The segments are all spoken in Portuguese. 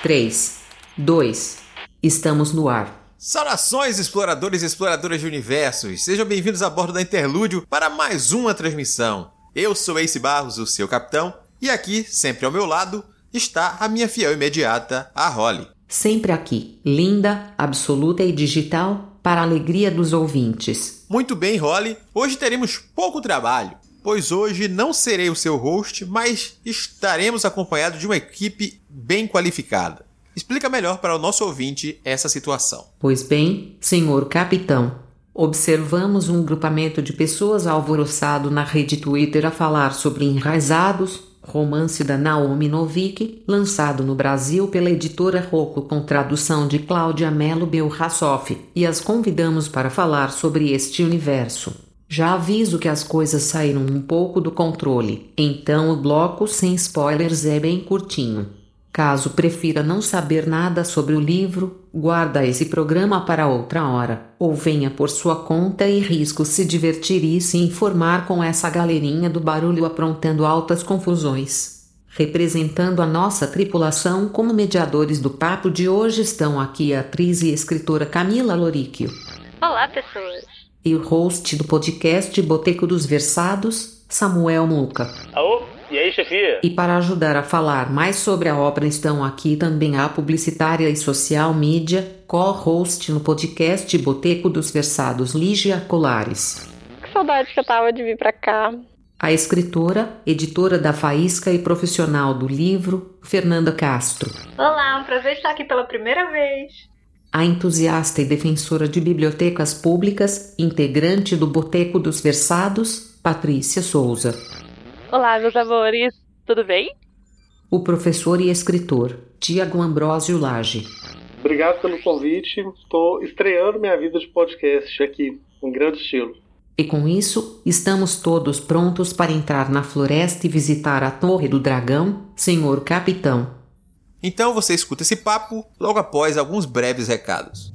3, 2, estamos no ar. Saudações, exploradores e exploradoras de universos! Sejam bem-vindos a bordo da Interlúdio para mais uma transmissão. Eu sou Ace Barros, o seu capitão, e aqui, sempre ao meu lado, está a minha fiel imediata, a Holly. Sempre aqui, linda, absoluta e digital, para a alegria dos ouvintes. Muito bem, Holly. Hoje teremos pouco trabalho, pois hoje não serei o seu host, mas estaremos acompanhados de uma equipe bem qualificada. Explica melhor para o nosso ouvinte essa situação. Pois bem, senhor capitão, observamos um grupamento de pessoas alvoroçado na rede Twitter a falar sobre enraizados, romance da Naomi Novik, lançado no Brasil pela editora Rocco com tradução de Cláudia Melo Belrassoff, e as convidamos para falar sobre este universo. Já aviso que as coisas saíram um pouco do controle, então o bloco sem spoilers é bem curtinho. Caso prefira não saber nada sobre o livro, guarda esse programa para outra hora, ou venha por sua conta e risco se divertir e se informar com essa galerinha do barulho aprontando altas confusões. Representando a nossa tripulação como mediadores do papo de hoje estão aqui a atriz e escritora Camila Loríquio. Olá, pessoas! E o host do podcast Boteco dos Versados, Samuel Muca. Aô, e aí, chefia? E para ajudar a falar mais sobre a obra estão aqui também a publicitária e social mídia, co-host no podcast Boteco dos Versados, Lígia Colares. Que saudade que eu tava de vir pra cá. A escritora, editora da Faísca e profissional do livro, Fernanda Castro. Olá, um prazer estar aqui pela primeira vez. A entusiasta e defensora de bibliotecas públicas, integrante do Boteco dos Versados, Patrícia Souza. Olá, meus amores, tudo bem? O professor e escritor, Tiago Ambrósio Lage. Obrigado pelo convite. Estou estreando minha vida de podcast aqui, em grande estilo. E com isso, estamos todos prontos para entrar na floresta e visitar a Torre do Dragão, senhor capitão. Então você escuta esse papo logo após alguns breves recados.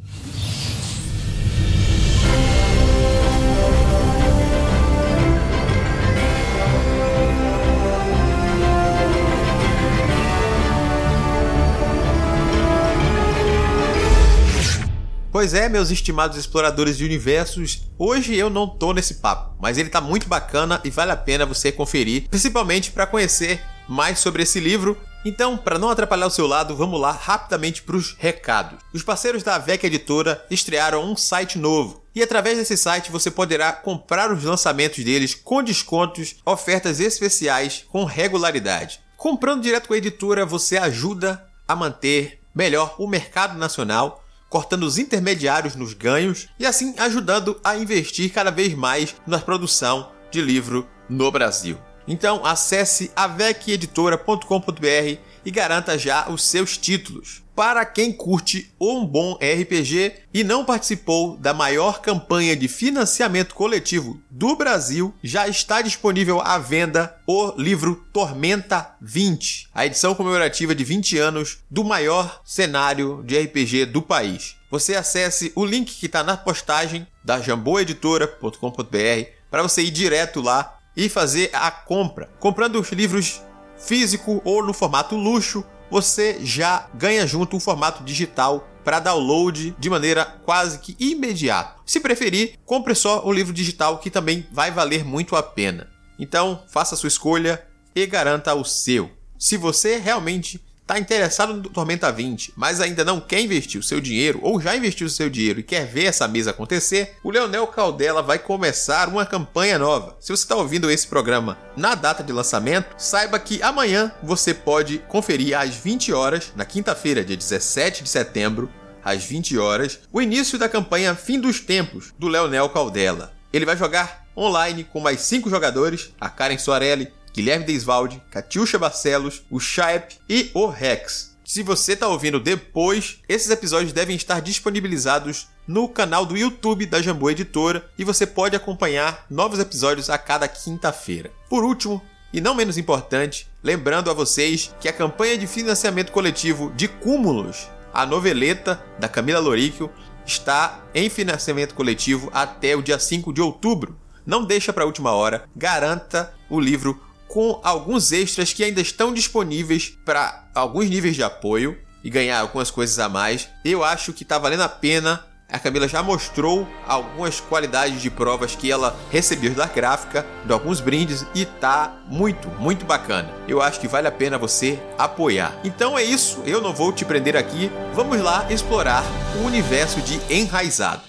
Pois é, meus estimados exploradores de universos, hoje eu não tô nesse papo, mas ele tá muito bacana e vale a pena você conferir, principalmente para conhecer mais sobre esse livro. Então, para não atrapalhar o seu lado, vamos lá rapidamente para os recados. Os parceiros da VEC Editora estrearam um site novo. E através desse site você poderá comprar os lançamentos deles com descontos, ofertas especiais com regularidade. Comprando direto com a editora, você ajuda a manter melhor o mercado nacional cortando os intermediários nos ganhos e assim ajudando a investir cada vez mais na produção de livro no Brasil. Então acesse aveceditora.com.br e garanta já os seus títulos. Para quem curte um bom RPG e não participou da maior campanha de financiamento coletivo do Brasil, já está disponível à venda o livro Tormenta 20, a edição comemorativa de 20 anos do maior cenário de RPG do país. Você acesse o link que está na postagem da jamboeditora.com.br para você ir direto lá e fazer a compra. Comprando os livros físico ou no formato luxo, você já ganha junto um formato digital para download de maneira quase que imediata. Se preferir, compre só o livro digital que também vai valer muito a pena. Então, faça a sua escolha e garanta o seu. Se você realmente Está interessado no Tormenta 20, mas ainda não quer investir o seu dinheiro ou já investiu o seu dinheiro e quer ver essa mesa acontecer? O Leonel Caldela vai começar uma campanha nova. Se você está ouvindo esse programa na data de lançamento, saiba que amanhã você pode conferir às 20 horas, na quinta-feira, dia 17 de setembro, às 20 horas, o início da campanha Fim dos Tempos do Leonel Caldela. Ele vai jogar online com mais 5 jogadores, a Karen Soarelli, Guilherme Deisvalde, Catiuxa Barcelos, o Shaep e o Rex. Se você está ouvindo depois, esses episódios devem estar disponibilizados no canal do YouTube da Jambu Editora e você pode acompanhar novos episódios a cada quinta-feira. Por último, e não menos importante, lembrando a vocês que a campanha de financiamento coletivo de Cúmulos, a noveleta da Camila Loríquio, está em financiamento coletivo até o dia 5 de outubro. Não deixa para a última hora, garanta o livro com alguns extras que ainda estão disponíveis para alguns níveis de apoio. e ganhar algumas coisas a mais. Eu acho que tá valendo a pena a Camila já mostrou algumas qualidades de provas que ela recebeu da gráfica, de alguns brindes e tá muito, muito bacana. Eu acho que vale a pena você apoiar. Então é isso, eu não vou te prender aqui. Vamos lá explorar o universo de Enraizado.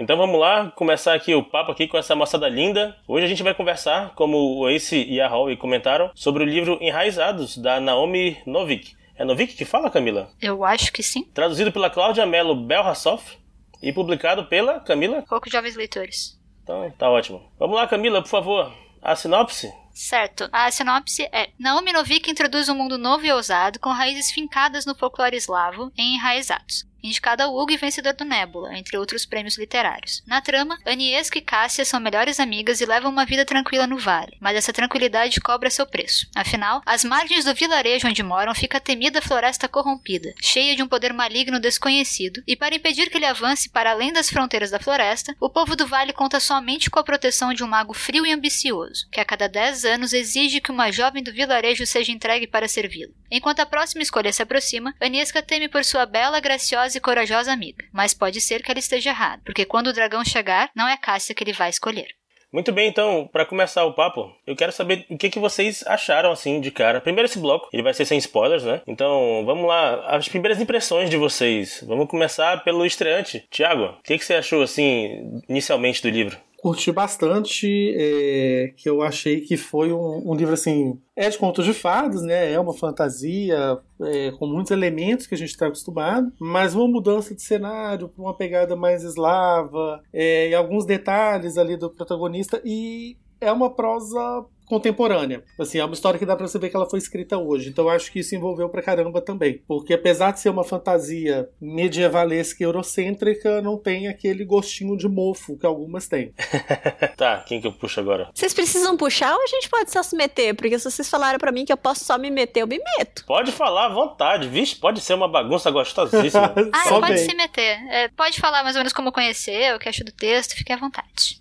Então vamos lá, começar aqui o papo aqui com essa moçada linda. Hoje a gente vai conversar, como o Ace e a Holly comentaram, sobre o livro Enraizados, da Naomi Novik. É Novik que fala, Camila? Eu acho que sim. Traduzido pela Cláudia Mello Belrassoff e publicado pela Camila? Poucos Jovens Leitores. Então, tá ótimo. Vamos lá, Camila, por favor. A sinopse? Certo. A sinopse é: Naomi Novik introduz um mundo novo e ousado com raízes fincadas no folclore eslavo em enraizados indicada ao Hugo e vencedor do Nebula, entre outros prêmios literários. Na trama, Aniesca e Cássia são melhores amigas e levam uma vida tranquila no vale, mas essa tranquilidade cobra seu preço. Afinal, às margens do vilarejo onde moram fica a temida floresta corrompida, cheia de um poder maligno desconhecido, e para impedir que ele avance para além das fronteiras da floresta, o povo do vale conta somente com a proteção de um mago frio e ambicioso, que a cada 10 anos exige que uma jovem do vilarejo seja entregue para servi-lo. Enquanto a próxima escolha se aproxima, Aniesca teme por sua bela, graciosa e corajosa amiga, mas pode ser que ela esteja errada, porque quando o dragão chegar, não é Cássia que ele vai escolher. Muito bem, então, para começar o papo, eu quero saber o que, que vocês acharam assim de cara. Primeiro esse bloco, ele vai ser sem spoilers, né? Então, vamos lá, as primeiras impressões de vocês. Vamos começar pelo estreante. Tiago, o que, que você achou assim inicialmente do livro? Curti bastante, é, que eu achei que foi um, um, livro assim, é de contos de fadas, né? É uma fantasia é, com muitos elementos que a gente está acostumado, mas uma mudança de cenário para uma pegada mais eslava, é, e alguns detalhes ali do protagonista e é uma prosa contemporânea. Assim, é uma história que dá pra você ver que ela foi escrita hoje. Então eu acho que isso envolveu pra caramba também. Porque apesar de ser uma fantasia medievalesca e eurocêntrica, não tem aquele gostinho de mofo que algumas têm. tá, quem que eu puxo agora? Vocês precisam puxar ou a gente pode só se meter? Porque se vocês falaram para mim que eu posso só me meter, eu me meto. Pode falar à vontade. Vixe, pode ser uma bagunça gostosíssima. ah, pode se meter. É, pode falar mais ou menos como conhecer, o que achou do texto, fique à vontade.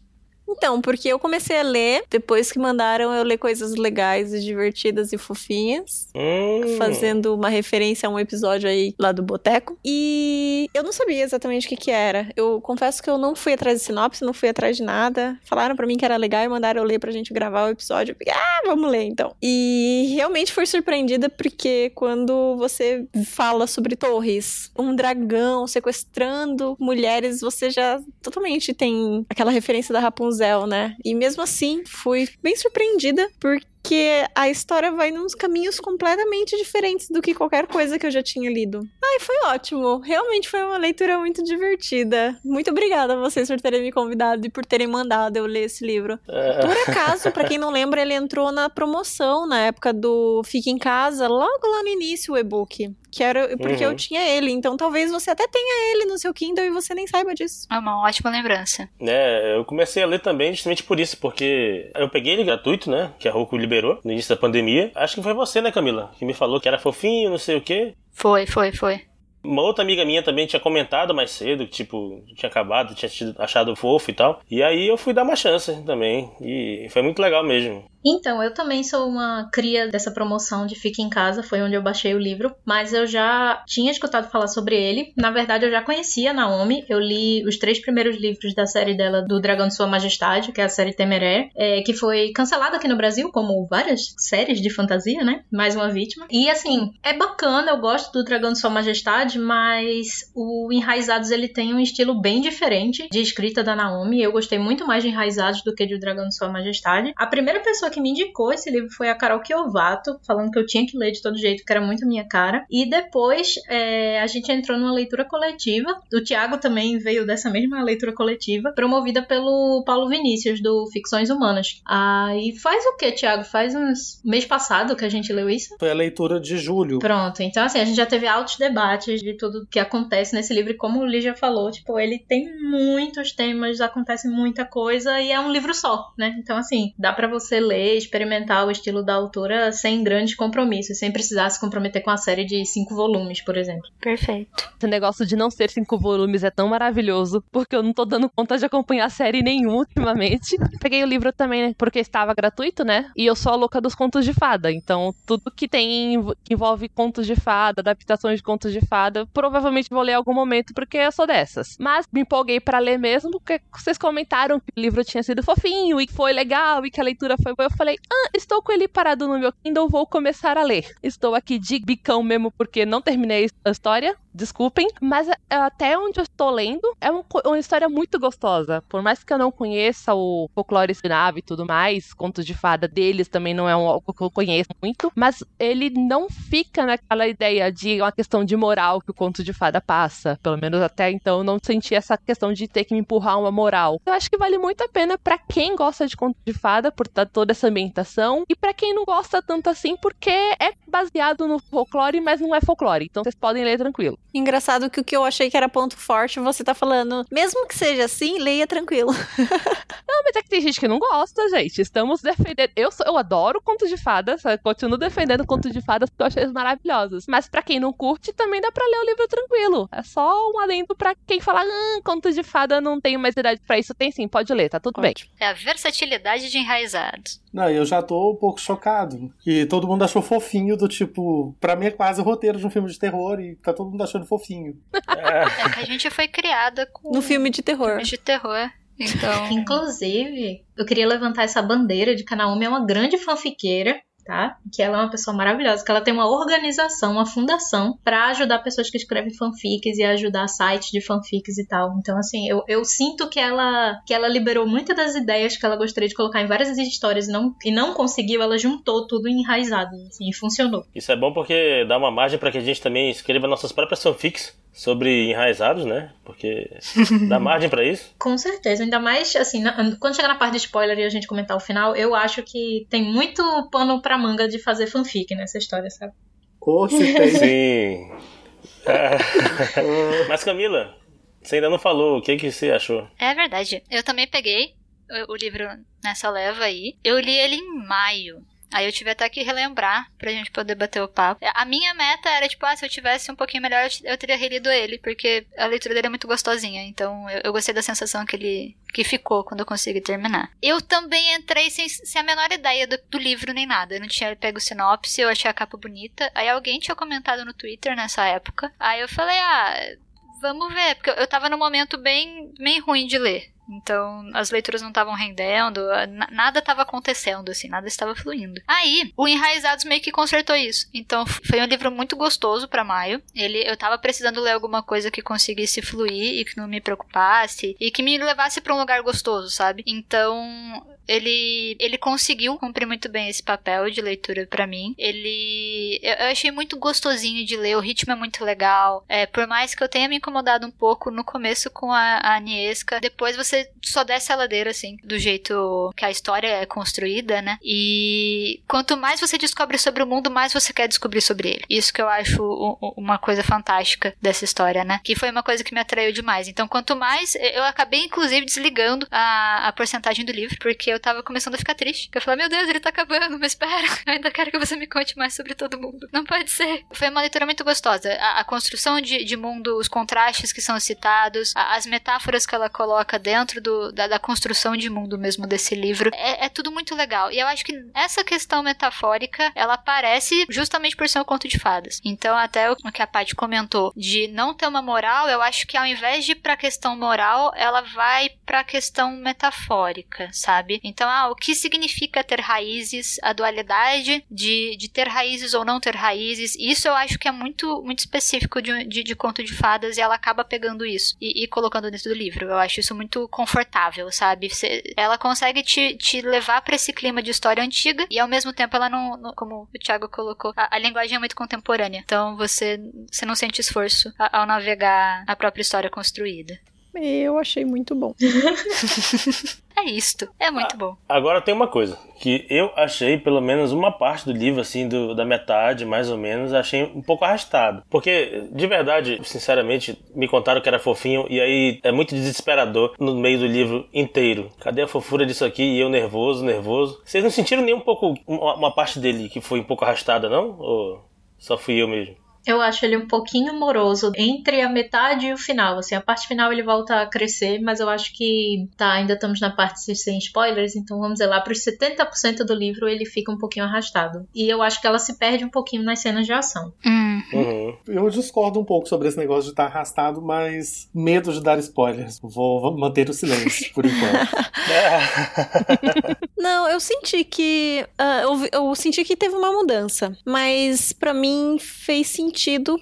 Então, porque eu comecei a ler, depois que mandaram eu ler coisas legais e divertidas e fofinhas, hum. fazendo uma referência a um episódio aí lá do Boteco. E eu não sabia exatamente o que que era. Eu confesso que eu não fui atrás de sinopse, não fui atrás de nada. Falaram para mim que era legal e mandaram eu ler pra gente gravar o episódio. Eu fiquei, ah, vamos ler então. E realmente fui surpreendida porque quando você fala sobre torres, um dragão sequestrando mulheres, você já totalmente tem aquela referência da Rapunzel né? E mesmo assim, fui bem surpreendida porque porque a história vai nos caminhos completamente diferentes do que qualquer coisa que eu já tinha lido. Ai, foi ótimo. Realmente foi uma leitura muito divertida. Muito obrigada a vocês por terem me convidado e por terem mandado eu ler esse livro. É. Por acaso, para quem não lembra, ele entrou na promoção na época do Fique em Casa, logo lá no início, o e-book. Que era porque uhum. eu tinha ele. Então talvez você até tenha ele no seu Kindle e você nem saiba disso. É uma ótima lembrança. É, eu comecei a ler também justamente por isso, porque eu peguei ele gratuito, né? Que a Roku liberou no início da pandemia. Acho que foi você, né, Camila? Que me falou que era fofinho, não sei o quê. Foi, foi, foi. Uma outra amiga minha também tinha comentado mais cedo, que, tipo, tinha acabado, tinha achado fofo e tal. E aí eu fui dar uma chance também. E foi muito legal mesmo. Então, eu também sou uma cria dessa promoção de Fique em Casa, foi onde eu baixei o livro, mas eu já tinha escutado falar sobre ele. Na verdade, eu já conhecia a Naomi, eu li os três primeiros livros da série dela, do Dragão de Sua Majestade, que é a série Temeré, é, que foi cancelada aqui no Brasil, como várias séries de fantasia, né? Mais uma vítima. E assim, é bacana, eu gosto do Dragão de Sua Majestade, mas o Enraizados ele tem um estilo bem diferente de escrita da Naomi. Eu gostei muito mais de Enraizados do que de O Dragão de Sua Majestade. A primeira pessoa que me indicou esse livro foi a Carol Kiovato, falando que eu tinha que ler de todo jeito, que era muito minha cara. E depois é, a gente entrou numa leitura coletiva. O Tiago também veio dessa mesma leitura coletiva, promovida pelo Paulo Vinícius, do Ficções Humanas. Aí ah, faz o que, Tiago? Faz uns mês passado que a gente leu isso? Foi a leitura de julho. Pronto, então assim, a gente já teve altos debates detalhes de tudo que acontece nesse livro. E como o Lígia falou, tipo, ele tem muitos temas, acontece muita coisa e é um livro só, né? Então, assim, dá para você ler, experimentar o estilo da autora sem grandes compromissos, sem precisar se comprometer com a série de cinco volumes, por exemplo. Perfeito. Esse negócio de não ser cinco volumes é tão maravilhoso, porque eu não tô dando conta de acompanhar série nenhuma ultimamente. Peguei o livro também, né, porque estava gratuito, né? E eu sou a louca dos contos de fada. Então, tudo que tem que envolve contos de fada, adaptações de contos de fada, provavelmente vou ler em algum momento, porque eu sou dessas. Mas me empolguei para ler mesmo, porque vocês comentaram que o livro tinha sido fofinho e foi legal e que a leitura foi boa. Eu falei, ah, estou com ele parado no meu Kindle, vou começar a ler. Estou aqui de bicão mesmo, porque não terminei a história desculpem, mas é, até onde eu estou lendo é um, uma história muito gostosa. Por mais que eu não conheça o folclore escandinavo e tudo mais, contos de fada deles também não é algo que eu conheço muito, mas ele não fica naquela ideia de uma questão de moral que o conto de fada passa. Pelo menos até então eu não senti essa questão de ter que me empurrar uma moral. Eu acho que vale muito a pena para quem gosta de conto de fada por toda essa ambientação e para quem não gosta tanto assim porque é baseado no folclore, mas não é folclore. Então vocês podem ler tranquilo. Engraçado que o que eu achei que era ponto forte, você tá falando, mesmo que seja assim, leia tranquilo. não, mas é que tem gente que não gosta, gente. Estamos defendendo. Eu, sou, eu adoro contos de fadas, continuo defendendo contos de fadas porque eu achei eles maravilhosos. Mas para quem não curte, também dá pra ler o livro tranquilo. É só um alento para quem fala, ah, contos de fada não tenho mais idade para isso. Tem sim, pode ler, tá tudo Ótimo. bem. É a versatilidade de enraizados. Não, eu já tô um pouco chocado. Que todo mundo achou fofinho, do tipo, pra mim é quase o roteiro de um filme de terror e tá todo mundo achando fofinho. É que a gente foi criada com. No filme de terror. Filme de terror. Então. Inclusive, eu queria levantar essa bandeira de que a Naomi é uma grande fanfiqueira tá? Que ela é uma pessoa maravilhosa, que ela tem uma organização, uma fundação para ajudar pessoas que escrevem fanfics e ajudar sites de fanfics e tal. Então, assim, eu, eu sinto que ela que ela liberou muitas das ideias que ela gostaria de colocar em várias histórias e não, e não conseguiu, ela juntou tudo enraizado, assim, e funcionou. Isso é bom porque dá uma margem para que a gente também escreva nossas próprias fanfics sobre enraizados, né? Porque dá margem para isso. Com certeza, ainda mais assim, quando chegar na parte de spoiler e a gente comentar o final, eu acho que tem muito pano pra manga de fazer fanfic nessa história, sabe? Se tem. Sim. É. Mas Camila, você ainda não falou o que, que você achou. É verdade. Eu também peguei o, o livro nessa leva aí. Eu li ele em maio. Aí eu tive até que relembrar pra gente poder bater o papo. A minha meta era, tipo, ah, se eu tivesse um pouquinho melhor, eu teria relido ele, porque a leitura dele é muito gostosinha. Então eu, eu gostei da sensação que ele que ficou quando eu consegui terminar. Eu também entrei sem, sem a menor ideia do, do, livro nem nada. Eu não tinha pego sinopse, eu achei a capa bonita. Aí alguém tinha comentado no Twitter nessa época. Aí eu falei, ah, vamos ver, porque eu tava num momento bem, bem ruim de ler. Então, as leituras não estavam rendendo, nada estava acontecendo, assim, nada estava fluindo. Aí, o Enraizados meio que consertou isso. Então, foi um livro muito gostoso para maio. Ele, eu tava precisando ler alguma coisa que conseguisse fluir e que não me preocupasse e que me levasse para um lugar gostoso, sabe? Então, ele, ele conseguiu cumprir muito bem esse papel de leitura para mim. Ele. Eu, achei muito gostosinho de ler, o ritmo é muito legal. É, por mais que eu tenha me incomodado um pouco no começo com a, a depois você só desce a ladeira, assim, do jeito que a história é construída, né? E quanto mais você descobre sobre o mundo, mais você quer descobrir sobre ele. Isso que eu acho uma coisa fantástica dessa história, né? Que foi uma coisa que me atraiu demais. Então, quanto mais. Eu acabei, inclusive, desligando a, a porcentagem do livro, porque eu eu tava começando a ficar triste. Eu falei, meu Deus, ele tá acabando, mas espera, eu ainda quero que você me conte mais sobre todo mundo. Não pode ser. Foi uma leitura muito gostosa. A, a construção de, de, mundo, os contrastes que são citados, a, as metáforas que ela coloca dentro do, da, da, construção de mundo mesmo desse livro, é, é, tudo muito legal. E eu acho que essa questão metafórica, ela aparece justamente por ser um conto de fadas. Então, até o que a Paty comentou, de não ter uma moral, eu acho que ao invés de ir pra questão moral, ela vai pra questão metafórica, sabe? Então, ah, o que significa ter raízes, a dualidade de, de ter raízes ou não ter raízes, isso eu acho que é muito, muito específico de, de, de conto de fadas e ela acaba pegando isso e, e, colocando dentro do livro. Eu acho isso muito confortável, sabe? Ela consegue te, te levar para esse clima de história antiga e ao mesmo tempo ela não, não como o Thiago colocou, a, a, linguagem é muito contemporânea. Então você, você não sente esforço ao navegar a própria história construída. Eu achei muito bom. É isto. É muito bom. Agora tem uma coisa que eu achei pelo menos uma parte do livro assim do, da metade mais ou menos achei um pouco arrastado porque de verdade sinceramente me contaram que era fofinho e aí é muito desesperador no meio do livro inteiro cadê a fofura disso aqui e eu nervoso nervoso vocês não sentiram nem um pouco uma, uma parte dele que foi um pouco arrastada não ou só fui eu mesmo Eu acho ele um pouquinho moroso entre a metade e o final. Assim, a parte final ele volta a crescer, mas eu acho que tá, ainda estamos na parte sem spoilers, então vamos dizer lá para os 70% do livro ele fica um pouquinho arrastado. E eu acho que ela se perde um pouquinho nas cenas de ação. Hum. Uhum. Eu discordo um pouco sobre esse negócio de estar arrastado, mas medo de dar spoilers. Vou manter o silêncio por enquanto. Não, eu senti que. ah, eu, eu senti que teve uma mudança. Mas pra mim fez sentido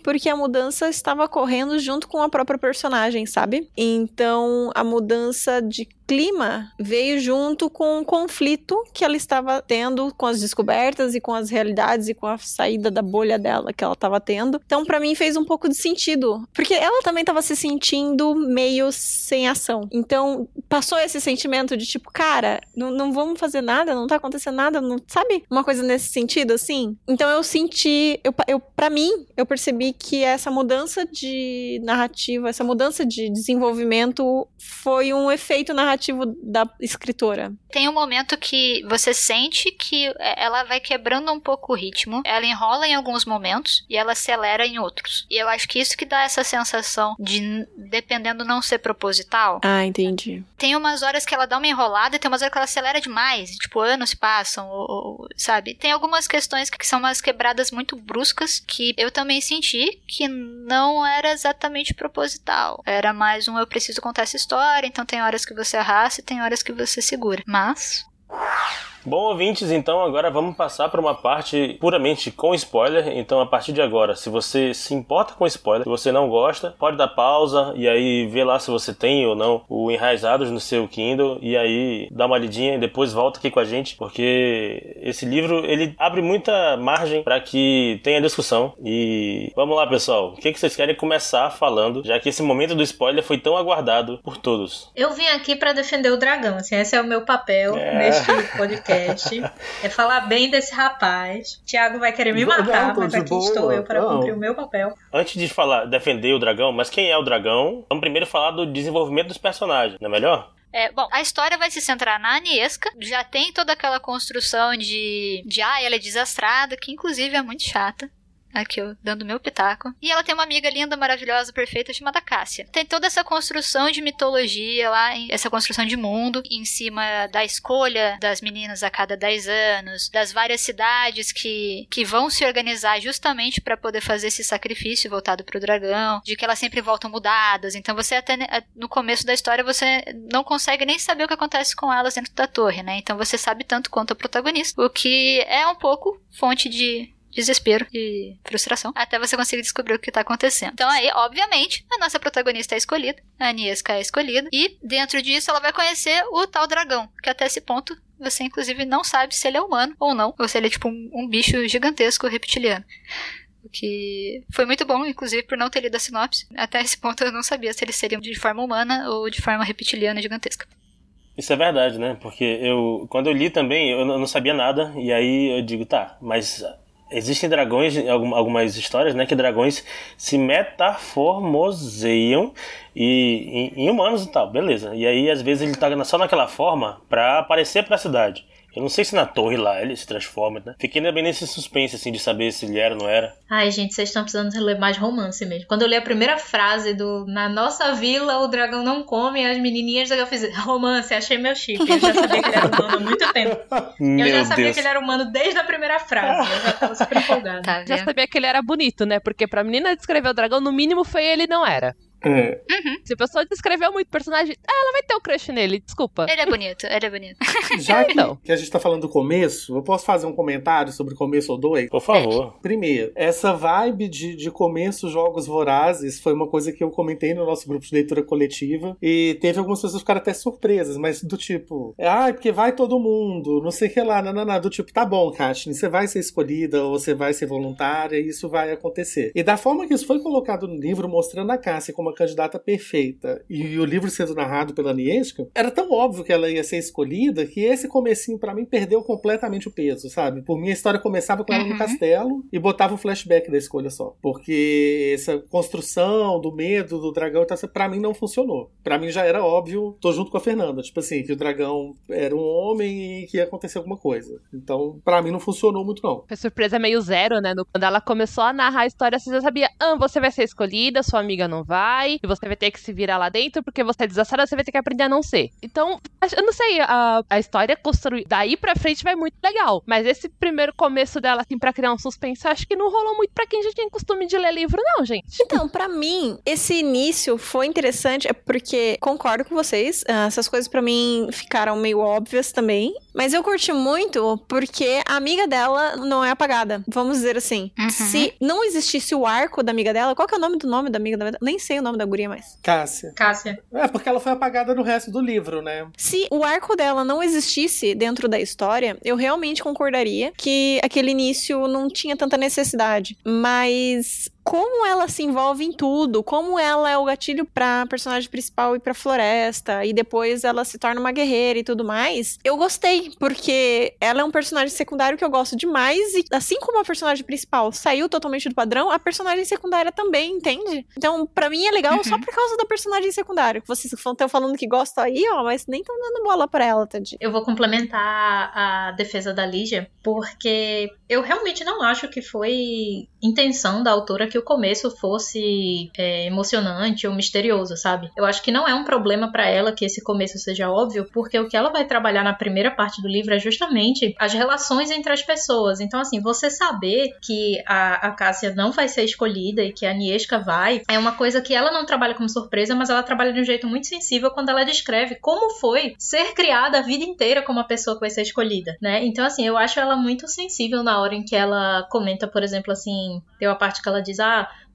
porque a mudança estava correndo junto com a própria personagem, sabe? Então a mudança de clima veio junto com o conflito que ela estava tendo com as descobertas e com as realidades e com a saída da bolha dela que ela estava tendo. Então pra mim fez um pouco de sentido, porque ela também estava se sentindo meio sem ação. Então passou esse sentimento de tipo, cara, não, não vamos fazer nada, não tá acontecendo nada, não, sabe? Uma coisa nesse sentido, assim. Então eu senti, eu, eu, pra mim, eu percebi que essa mudança de narrativa, essa mudança de desenvolvimento foi um efeito narrativo da escritora. Tem um momento que você sente que é, ela vai quebrando um pouco o ritmo, ela enrola em alguns momentos e ela acelera em outros. E eu acho que isso que dá essa sensação de, dependendo não ser proposital, Ah, entendi. tem umas horas que ela dá uma enrolada e tem umas horas que ela acelera demais. Tipo, anos passam, ou, ou- sabe? Tem algumas questões que são umas quebradas muito bruscas que eu também senti que não era exatamente proposital. Era mais um eu preciso contar essa história, então tem horas que você arrasta e tem horas que você segura. Mas. Bom, ouvintes, então agora vamos passar para uma parte puramente com spoiler. Então, a partir de agora, se você se importa com spoiler, se você não gosta, pode dar pausa e aí ver lá se você tem ou não o Enraizados no seu Kindle e aí dá uma lidinha e depois volta aqui com a gente, porque esse livro ele abre muita margem para que tenha discussão. E vamos lá, pessoal, o que, que vocês querem começar falando, já que esse momento do spoiler foi tão aguardado por todos? Eu vim aqui pra defender o dragão, assim, esse é o meu papel É. neste podcast. É falar bem desse rapaz. Tiago vai querer me Não, matar, tô mas aqui boa, estou eu para não. cumprir o meu papel. Antes de falar, defender o dragão, mas quem é o dragão? Vamos primeiro falar do desenvolvimento dos personagens, não é melhor? É, bom, a história vai se centrar na Aniesca. Já tem toda aquela construção de, de ah, ela é desastrada, que inclusive é muito chata. Aqui eu dando meu pitaco. E ela tem uma amiga linda, maravilhosa, perfeita, chamada Cássia. Tem toda essa construção de mitologia lá, essa construção de mundo, em cima da escolha das meninas a cada 10 anos, das várias cidades que, que vão se organizar justamente para poder fazer esse sacrifício voltado pro dragão, de que elas sempre voltam mudadas. Então você até no começo da história você não consegue nem saber o que acontece com elas dentro da torre, né? Então você sabe tanto quanto a protagonista, o que é um pouco fonte de desespero e frustração, até você conseguir descobrir o que tá acontecendo. Então aí, obviamente, a nossa protagonista é escolhida, a Aniesca é escolhida, e dentro disso ela vai conhecer o tal dragão, que até esse ponto você inclusive não sabe se ele é humano ou não, ou se ele é tipo um, um bicho gigantesco reptiliano. O que foi muito bom, inclusive, por não ter lido a sinopse. Até esse ponto eu não sabia se eles seriam de forma humana ou de forma reptiliana gigantesca. Isso é verdade, né? Porque eu, quando eu li também, eu não sabia nada, e aí eu digo, tá, mas existem dragões, algumas histórias, né, que dragões se metamorfoseiam e, em, em humanos e tal, beleza. E aí, às vezes, ele tá só naquela forma pra aparecer pra cidade. Eu não sei se na torre lá ele se transforma, né? Fiquei ainda bem nesse suspense, assim, de saber se ele era ou não era. Ai, gente, vocês estão precisando ler mais romance mesmo. Quando eu li a primeira frase do Na nossa vila o dragão não come, as menininhas eu fiz romance, achei meu chip. Eu já sabia que ele era humano há muito tempo. Eu já sabia que ele era humano desde a primeira frase. Eu já tava super empolgada. Tá Já sabia que ele era bonito, né? Porque pra menina descrever o dragão, no mínimo feio ele não era. É, Se a pessoa descreveu muito o personagem, ah, ela vai ter o crush nele, desculpa. Ele é bonito, ele é bonito. já que, Então. que a gente tá falando do começo, eu posso fazer um comentário sobre o começo ou dois? Por favor. Primeiro, essa vibe de, de começo jogos vorazes foi uma coisa que eu comentei no nosso grupo de leitura coletiva e teve algumas pessoas que ficaram até surpresas, mas do tipo, ah, porque vai todo mundo, não sei o que lá, não, não, não, do tipo, tá bom, Katniss, você vai ser escolhida ou você vai ser voluntária e isso vai acontecer. E da forma que isso foi colocado no livro, mostrando a Cássia como como a candidata perfeita e o livro sendo narrado pela Niesca, era tão óbvio que ela ia ser escolhida que esse comecinho para mim perdeu completamente o peso, sabe? Por mim a história começava com ela no Uhum. castelo e botava o flashback da escolha só. Porque essa construção do medo do dragão, tá, pra mim não funcionou. Pra mim já era óbvio, tô junto com a Fernanda, tipo assim, que o dragão era um homem e que ia acontecer alguma coisa. Então, pra mim não funcionou muito não. Foi surpresa meio zero, né? No- Quando ela começou a narrar a história, você já sabia, ah, você vai ser escolhida, sua amiga não vai, e você vai ter que se virar lá dentro, porque você é desastrada, você vai ter que aprender a não ser. Então, eu não sei, a, a história construída daí pra frente vai muito legal. Mas esse primeiro começo dela, assim, pra criar um suspense, eu acho que não rolou muito pra quem já tinha costume de ler livro, não, gente. Então, pra mim, esse início foi interessante, é porque concordo com vocês, ah, essas coisas pra mim ficaram meio óbvias também, mas eu curti muito porque a amiga dela não é apagada, vamos dizer assim. Uhum. Se não existisse o arco da amiga dela, qual que é o nome do nome da amiga dela? Nem sei o nome da guria mais. Cássia. Cássia. É, porque ela foi apagada no resto do livro, né? Se o arco dela não existisse dentro da história, eu realmente concordaria que aquele início não tinha tanta necessidade. Mas como ela se envolve em tudo, como ela é o gatilho pra personagem principal ir pra floresta e depois ela se torna uma guerreira e tudo mais, eu gostei, porque ela é um personagem secundário que eu gosto demais e assim como a personagem principal saiu totalmente do padrão, a personagem secundária também, entende? Então, pra mim é legal só por causa da personagem secundária. que Vocês estão falando que gostam aí, ó, mas nem estão dando bola pra ela, tadinha. Eu vou complementar a defesa da Lígia, porque eu realmente não acho que foi intenção da autora que o começo fosse é, emocionante ou misterioso, sabe? Eu acho que não é um problema pra ela que esse começo seja óbvio, porque o que ela vai trabalhar na primeira parte do livro é justamente as relações entre as pessoas. Então, assim, você saber que a, a Cássia não vai ser escolhida e que a Niesca vai, é uma coisa que ela não trabalha como surpresa, mas ela trabalha de um jeito muito sensível quando ela descreve como foi ser criada a vida inteira como a pessoa que vai ser escolhida, né? Então, assim, eu acho ela muito sensível na hora em que ela comenta, por exemplo, assim, tem uma parte que ela diz, ah,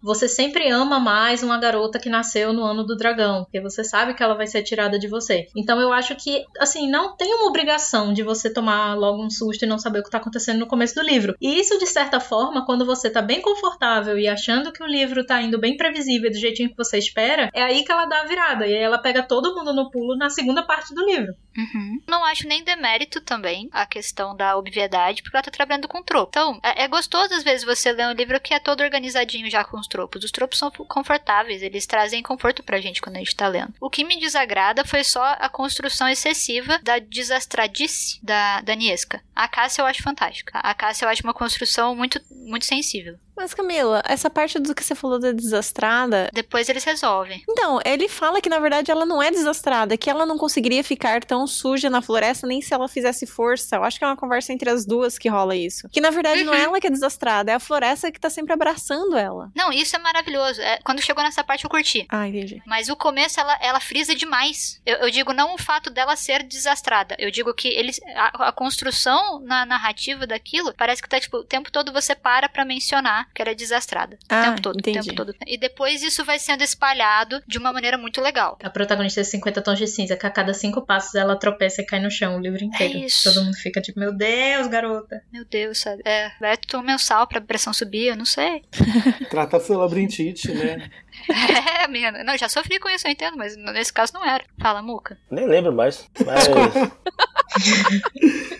você sempre ama mais uma garota que nasceu no ano do dragão, porque você sabe que ela vai ser tirada de você. Então eu acho que, assim, não tem uma obrigação de você tomar logo um susto e não saber o que tá acontecendo no começo do livro. E isso, de certa forma, quando você tá bem confortável e achando que o livro tá indo bem previsível do jeitinho que você espera, é aí que ela dá a virada. E aí ela pega todo mundo no pulo na segunda parte do livro. Uhum. Não acho nem demérito também a questão da obviedade, porque ela tá trabalhando com tropo. Então, é, é gostoso às vezes você ler um livro que é todo organizadinho já com os tropos. Os tropos são confortáveis, eles trazem conforto pra gente quando a gente tá lendo. O que me desagrada foi só a construção excessiva da desastradice da, da Niesca. A Cássia eu acho fantástica. A Cássia eu acho uma construção muito, muito sensível. Mas, Camila, essa parte do que você falou da desastrada. Depois eles resolvem. Então, ele fala que na verdade ela não é desastrada, que ela não conseguiria ficar tão suja na floresta nem se ela fizesse força. Eu acho que é uma conversa entre as duas que rola isso. Que na verdade não é ela que é desastrada, é a floresta que tá sempre abraçando ela. Não, isso é maravilhoso. É, quando chegou nessa parte eu curti. Ah, entendi. Mas o começo ela, ela frisa demais. Eu, eu digo não o fato dela ser desastrada. Eu digo que eles, a, a construção na narrativa daquilo parece que tá tipo o tempo todo você para pra mencionar que ela é desastrada. Ah, o tempo todo, entendi. o tempo todo. E depois isso vai sendo espalhado de uma maneira muito legal. A protagonista é 50 tons de cinza, que a cada cinco passos ela tropeça e cai no chão o livro inteiro. isso. Todo mundo fica tipo, meu Deus, garota. Meu Deus, sabe? É, vai tomar um sal pra pressão subir, eu não sei. Trata pela labirintite, né? É, menina. Não, já sofri com isso, eu entendo, mas nesse caso não era. Fala, Muca. Nem lembro mais. Mas.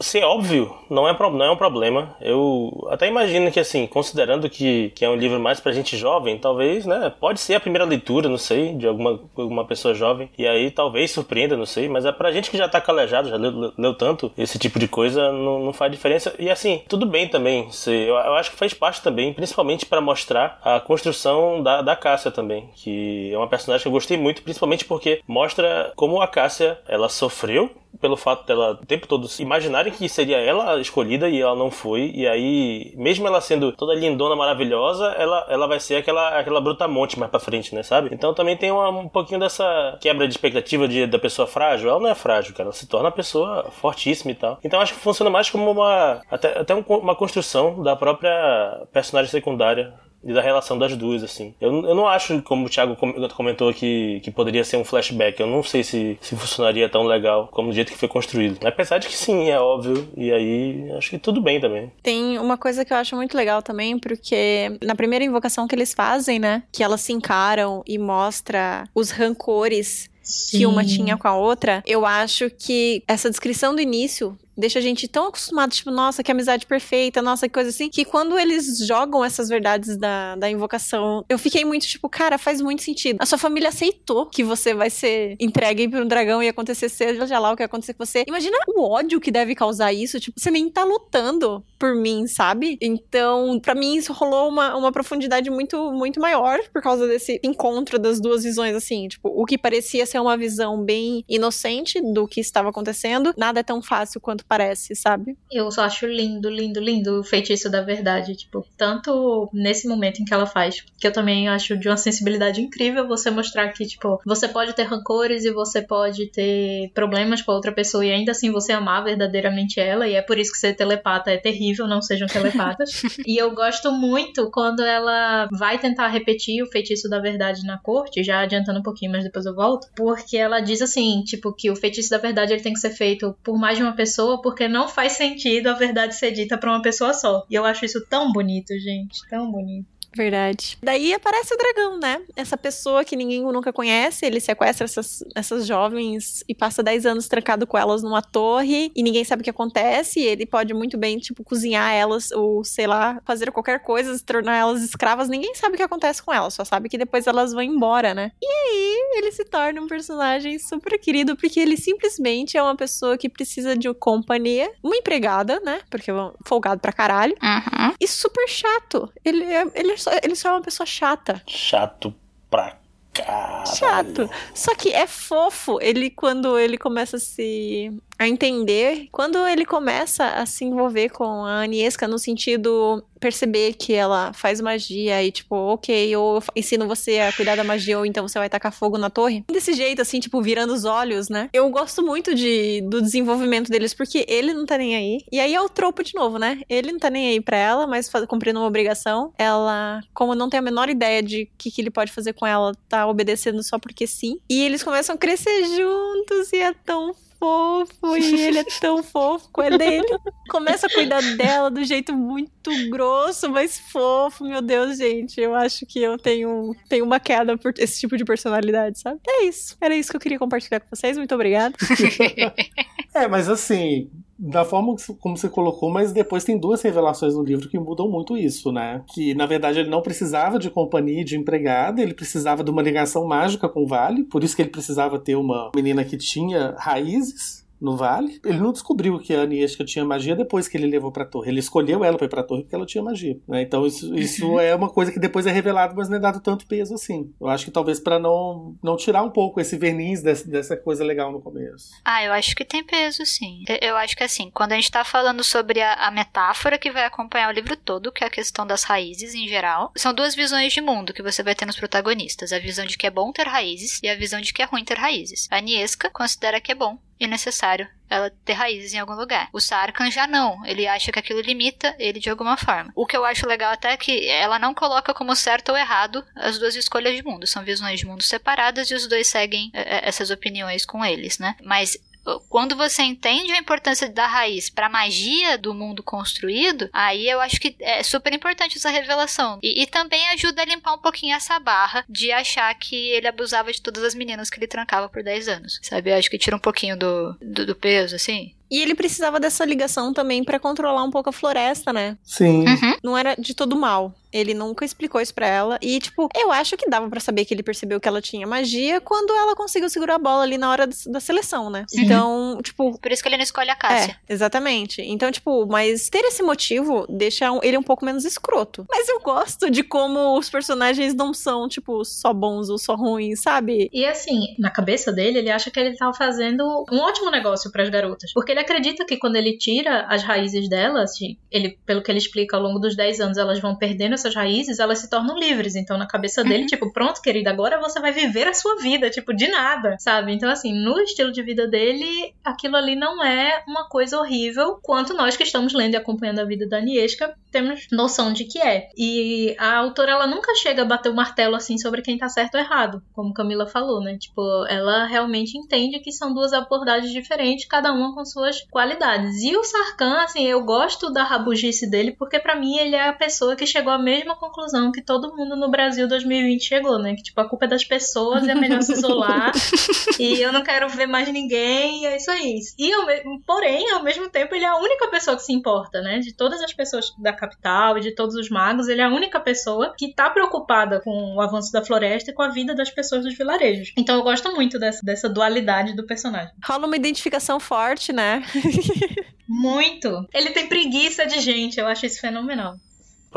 Ser óbvio não é, não é um problema. Eu até imagino que, assim, considerando que, que é um livro mais pra gente jovem, talvez, né? Pode ser a primeira leitura, não sei, de alguma, alguma pessoa jovem. E aí talvez surpreenda, não sei. Mas é pra gente que já tá calejado, já leu, leu tanto, esse tipo de coisa não, não faz diferença. E assim, tudo bem também. Se, eu, eu acho que faz parte também, principalmente pra mostrar a construção da, da Cássia também. Que é uma personagem que eu gostei muito, principalmente porque mostra como a Cássia ela sofreu pelo fato dela o tempo todo imaginarem que seria ela escolhida e ela não foi. E aí, mesmo ela sendo toda lindona, maravilhosa, ela, ela vai ser aquela, aquela brutamonte mais pra frente, né, sabe? Então também tem uma- um pouquinho dessa quebra de expectativa de, da pessoa frágil. Ela não é frágil, cara. Ela se torna uma pessoa fortíssima e tal. Então acho que funciona mais como uma, até, até um- uma construção da própria personagem secundária e da relação das duas, assim. Eu, eu não acho, como o Thiago comentou aqui, que poderia ser um flashback. Eu não sei se, se funcionaria tão legal como do jeito que foi construído. Apesar de que sim, é óbvio. E aí, acho que tudo bem também. Tem uma coisa que eu acho muito legal também, porque na primeira invocação que eles fazem, né? Que elas se encaram e mostra os rancores Sim. que uma tinha com a outra, eu acho que essa descrição do início deixa a gente tão acostumado, tipo, nossa, que amizade perfeita, nossa, que coisa assim, que quando eles jogam essas verdades da, da invocação, eu fiquei muito, tipo, cara, faz muito sentido. A sua família aceitou que você vai ser entregue por um dragão e acontecer seja lá o que acontecer com você. Imagina o ódio que deve causar isso, tipo, você nem tá lutando por mim, sabe? Então, para mim, isso rolou uma, uma profundidade muito, muito maior por causa desse encontro das duas visões, assim, tipo, o que parecia ser uma visão bem inocente do que estava acontecendo, nada é tão fácil quanto parece, sabe? Eu só acho lindo, lindo, lindo o feitiço da verdade. Tipo, tanto nesse momento em que ela faz, que eu também acho de uma sensibilidade incrível você mostrar que, tipo, você pode ter rancores e você pode ter problemas com a outra pessoa e ainda assim você amar verdadeiramente ela. E é por isso que ser telepata é terrível, não sejam telepatas. e eu gosto muito quando ela vai tentar repetir o feitiço da verdade na corte, já adiantando um pouquinho, mas depois eu volto, porque ela diz assim, tipo, que o feitiço da verdade ele tem que ser feito por mais de uma pessoa porque não faz sentido a verdade ser dita pra uma pessoa só. E eu acho isso tão bonito, gente. Tão bonito. Verdade. Daí aparece o dragão, né? Essa pessoa que ninguém nunca conhece, ele sequestra essas, essas jovens e passa 10 anos trancado com elas numa torre e ninguém sabe o que acontece. E ele pode muito bem, tipo, cozinhar elas ou, sei lá, fazer qualquer coisa, se tornar elas escravas. Ninguém sabe o que acontece com elas, só sabe que depois elas vão embora, né? E aí ele se torna um personagem super querido porque ele simplesmente é uma pessoa que precisa de companhia, uma empregada, né? Porque é folgado pra caralho. Uhum. E super chato. Ele é, ele é só, ele só é uma pessoa chata. Chato pra caralho. Chato. Só que é fofo ele quando ele começa a se a entender, quando ele começa a se envolver com a Aniesca no sentido perceber que ela faz magia e tipo, ok, ou eu ensino você a cuidar da magia ou então você vai tacar fogo na torre. Desse jeito assim, tipo, virando os olhos, né? Eu gosto muito de do desenvolvimento deles porque ele não tá nem aí. E aí é o tropo de novo, né? Ele não tá nem aí pra ela, mas cumprindo uma obrigação. Ela, como não tem a menor ideia de o que, que ele pode fazer com ela, tá obedecendo só porque sim. E eles começam a crescer juntos e é tão fofo e ele é tão fofo com a dele. Começa a cuidar dela do jeito muito grosso, mas fofo. Meu Deus, gente, eu acho que eu tenho, tenho uma queda por esse tipo de personalidade, sabe? É isso. Era isso que eu queria compartilhar com vocês. Muito obrigada. É, mas assim, da forma como você colocou, mas depois tem duas revelações no livro que mudam muito isso, né? Que na verdade ele não precisava de companhia de empregada, ele precisava de uma ligação mágica com o Vale, por isso que ele precisava ter uma menina que tinha raízes no vale. Ele não descobriu que a Anieshka tinha magia depois que ele levou pra torre. Ele escolheu ela pra ir pra torre porque ela tinha magia. Né? Então isso, isso é uma coisa que depois é revelado, mas não é dado tanto peso assim. Eu acho que talvez para não, não tirar um pouco esse verniz desse, dessa coisa legal no começo. Ah, eu acho que tem peso, sim. Eu, acho que assim, quando a gente tá falando sobre a, a metáfora que vai acompanhar o livro todo, que é a questão das raízes em geral, são duas visões de mundo que você vai ter nos protagonistas. A visão de que é bom ter raízes e a visão de que é ruim ter raízes. A Niesca considera que é bom e necessário ela ter raízes em algum lugar. O Sarkhan já não, ele acha que aquilo limita ele de alguma forma. O que eu acho legal até é que ela não coloca como certo ou errado as duas escolhas de mundo, são visões de mundo separadas e os dois seguem é, essas opiniões com eles, né? Mas quando você entende a importância da raiz para a magia do mundo construído, aí eu acho que é super importante essa revelação. E, e, também ajuda a limpar um pouquinho essa barra de achar que ele abusava de todas as meninas que ele trancava por 10 anos. Sabe? Eu acho que tira um pouquinho do, do, do peso, assim. E ele precisava dessa ligação também para controlar um pouco a floresta, né? Sim. Uhum. Não era de todo mal. Ele nunca explicou isso pra ela. E, tipo, eu acho que dava para saber que ele percebeu que ela tinha magia quando ela conseguiu segurar a bola ali na hora da seleção, né? Sim. Então, tipo. Por isso que ele não escolhe a Cássia. É, exatamente. Então, tipo, mas ter esse motivo deixa ele um pouco menos escroto. Mas eu gosto de como os personagens não são, tipo, só bons ou só ruins, sabe? E assim, na cabeça dele, ele acha que ele tava fazendo um ótimo negócio para as garotas. Porque ele acredita que quando ele tira as raízes delas, ele, pelo que ele explica ao longo dos 10 anos, elas vão perdendo essas raízes, elas se tornam livres. Então, na cabeça dele, Uhum. tipo, pronto, querida, agora você vai viver a sua vida, tipo, de nada, sabe? Então, assim, no estilo de vida dele, aquilo ali não é uma coisa horrível, quanto nós que estamos lendo e acompanhando a vida da Niesca temos noção de que é. E a autora, ela nunca chega a bater o martelo, assim, sobre quem tá certo ou errado, como Camila falou, né? Tipo, ela realmente entende que são duas abordagens diferentes, cada uma com suas qualidades. E o Sarkhan, assim, eu gosto da rabugice dele, porque pra mim ele é a pessoa que chegou à mesma conclusão que todo mundo no Brasil 2020 chegou, né? Que, tipo, a culpa é das pessoas, é melhor se isolar, e eu não quero ver mais ninguém, e é isso aí. E, ao me- porém, ao mesmo tempo, ele é a única pessoa que se importa, né? De todas as pessoas da capital e de todos os magos, ele é a única pessoa que tá preocupada com o avanço da floresta e com a vida das pessoas dos vilarejos. Então eu gosto muito dessa, dessa dualidade do personagem. Rola uma identificação forte, né? Muito! Ele tem preguiça de gente, eu acho isso fenomenal.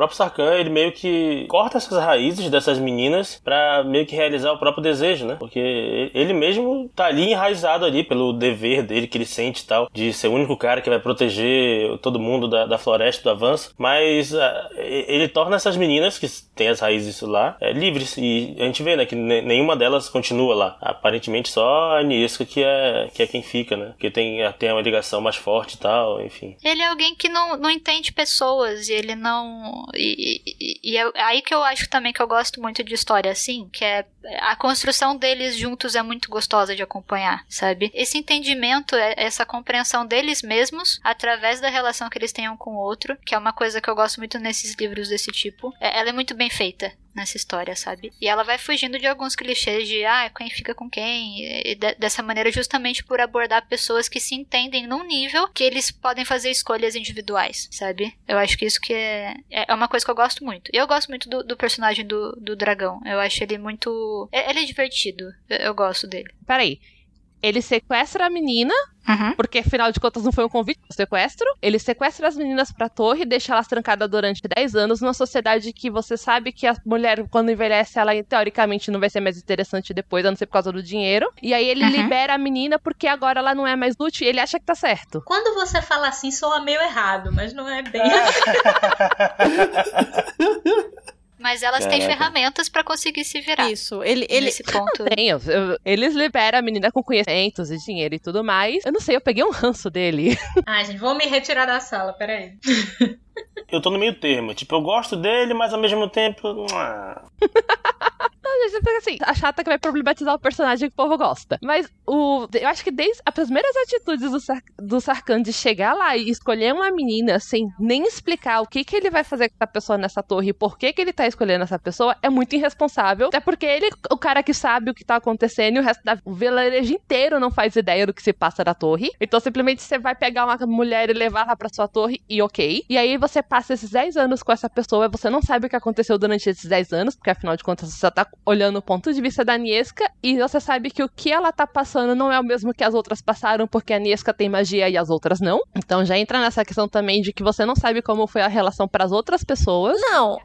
Próprio Sarkhan, ele meio que corta essas raízes dessas meninas pra meio que realizar o próprio desejo, né? Porque ele mesmo tá ali enraizado ali pelo dever dele que ele sente e tal, de ser o único cara que vai proteger todo mundo da, da floresta, do avanço. Mas ah, ele torna essas meninas, que têm as raízes lá, eh, livres. E a gente vê, né, que ne- nenhuma delas continua lá. Aparentemente só a Niesca que é, que é quem fica, né? Que tem, tem uma ligação mais forte e tal, enfim. Ele é alguém que não, não entende pessoas e ele não. E, e- e é aí que eu acho também que eu gosto muito de história assim, que é a construção deles juntos é muito gostosa de acompanhar, sabe? Esse entendimento, é- essa compreensão deles mesmos através da relação que eles tenham com o outro, que é uma coisa que eu gosto muito nesses livros desse tipo. É- Ela é muito bem feita nessa história, sabe? E ela vai fugindo de alguns clichês de ah, quem fica com quem, e de- dessa maneira justamente por abordar pessoas que se entendem num nível que eles podem fazer escolhas individuais, sabe? Eu acho que isso que é, é uma coisa que eu gosto muito. E eu gosto muito do, do personagem do, do dragão. Eu acho ele muito. É- Ele é divertido. Eu, gosto dele. Peraí. Ele sequestra a menina, Uhum. porque afinal de contas não foi um convite pro sequestro. Ele sequestra as meninas pra torre, deixa elas trancadas durante 10 anos numa sociedade que você sabe que a mulher, quando envelhece, ela teoricamente não vai ser mais interessante depois, a não ser por causa do dinheiro. E aí ele Uhum. libera a menina porque agora ela não é mais útil e ele acha que tá certo. Quando você fala assim, soa meio errado, mas não é bem. Mas elas têm Caraca. ferramentas pra conseguir se virar. Isso. Ele, ele, Nesse ponto. Tem, eu- eu- eles liberam a menina com conhecimentos e dinheiro e tudo mais. Eu não sei, eu peguei um ranço dele. Ai, gente, vou me retirar da sala, peraí. Eu tô no meio termo. Tipo, eu gosto dele, mas ao mesmo tempo. Não, assim, a chata que vai problematizar o personagem que o povo gosta. Mas o, eu acho que desde as primeiras atitudes do, Sar, do Sarkhan de chegar lá e escolher uma menina sem nem explicar o que, que ele vai fazer com essa pessoa nessa torre e por que, que ele tá escolhendo essa pessoa é muito irresponsável. Até porque ele o cara que sabe o que tá acontecendo e o resto da o vilarejo inteiro não faz ideia do que se passa na torre. Então simplesmente você vai pegar uma mulher e levar ela pra sua torre e ok. E aí você passa esses 10 anos com essa pessoa, você não sabe o que aconteceu durante esses 10 anos, porque afinal de contas você só tá olhando o ponto de vista da Niesca e você sabe que o que ela tá passando não é o mesmo que as outras passaram, porque a Niesca tem magia e as outras não. Então já entra nessa questão também de que você não sabe como foi a relação pras outras pessoas. Não,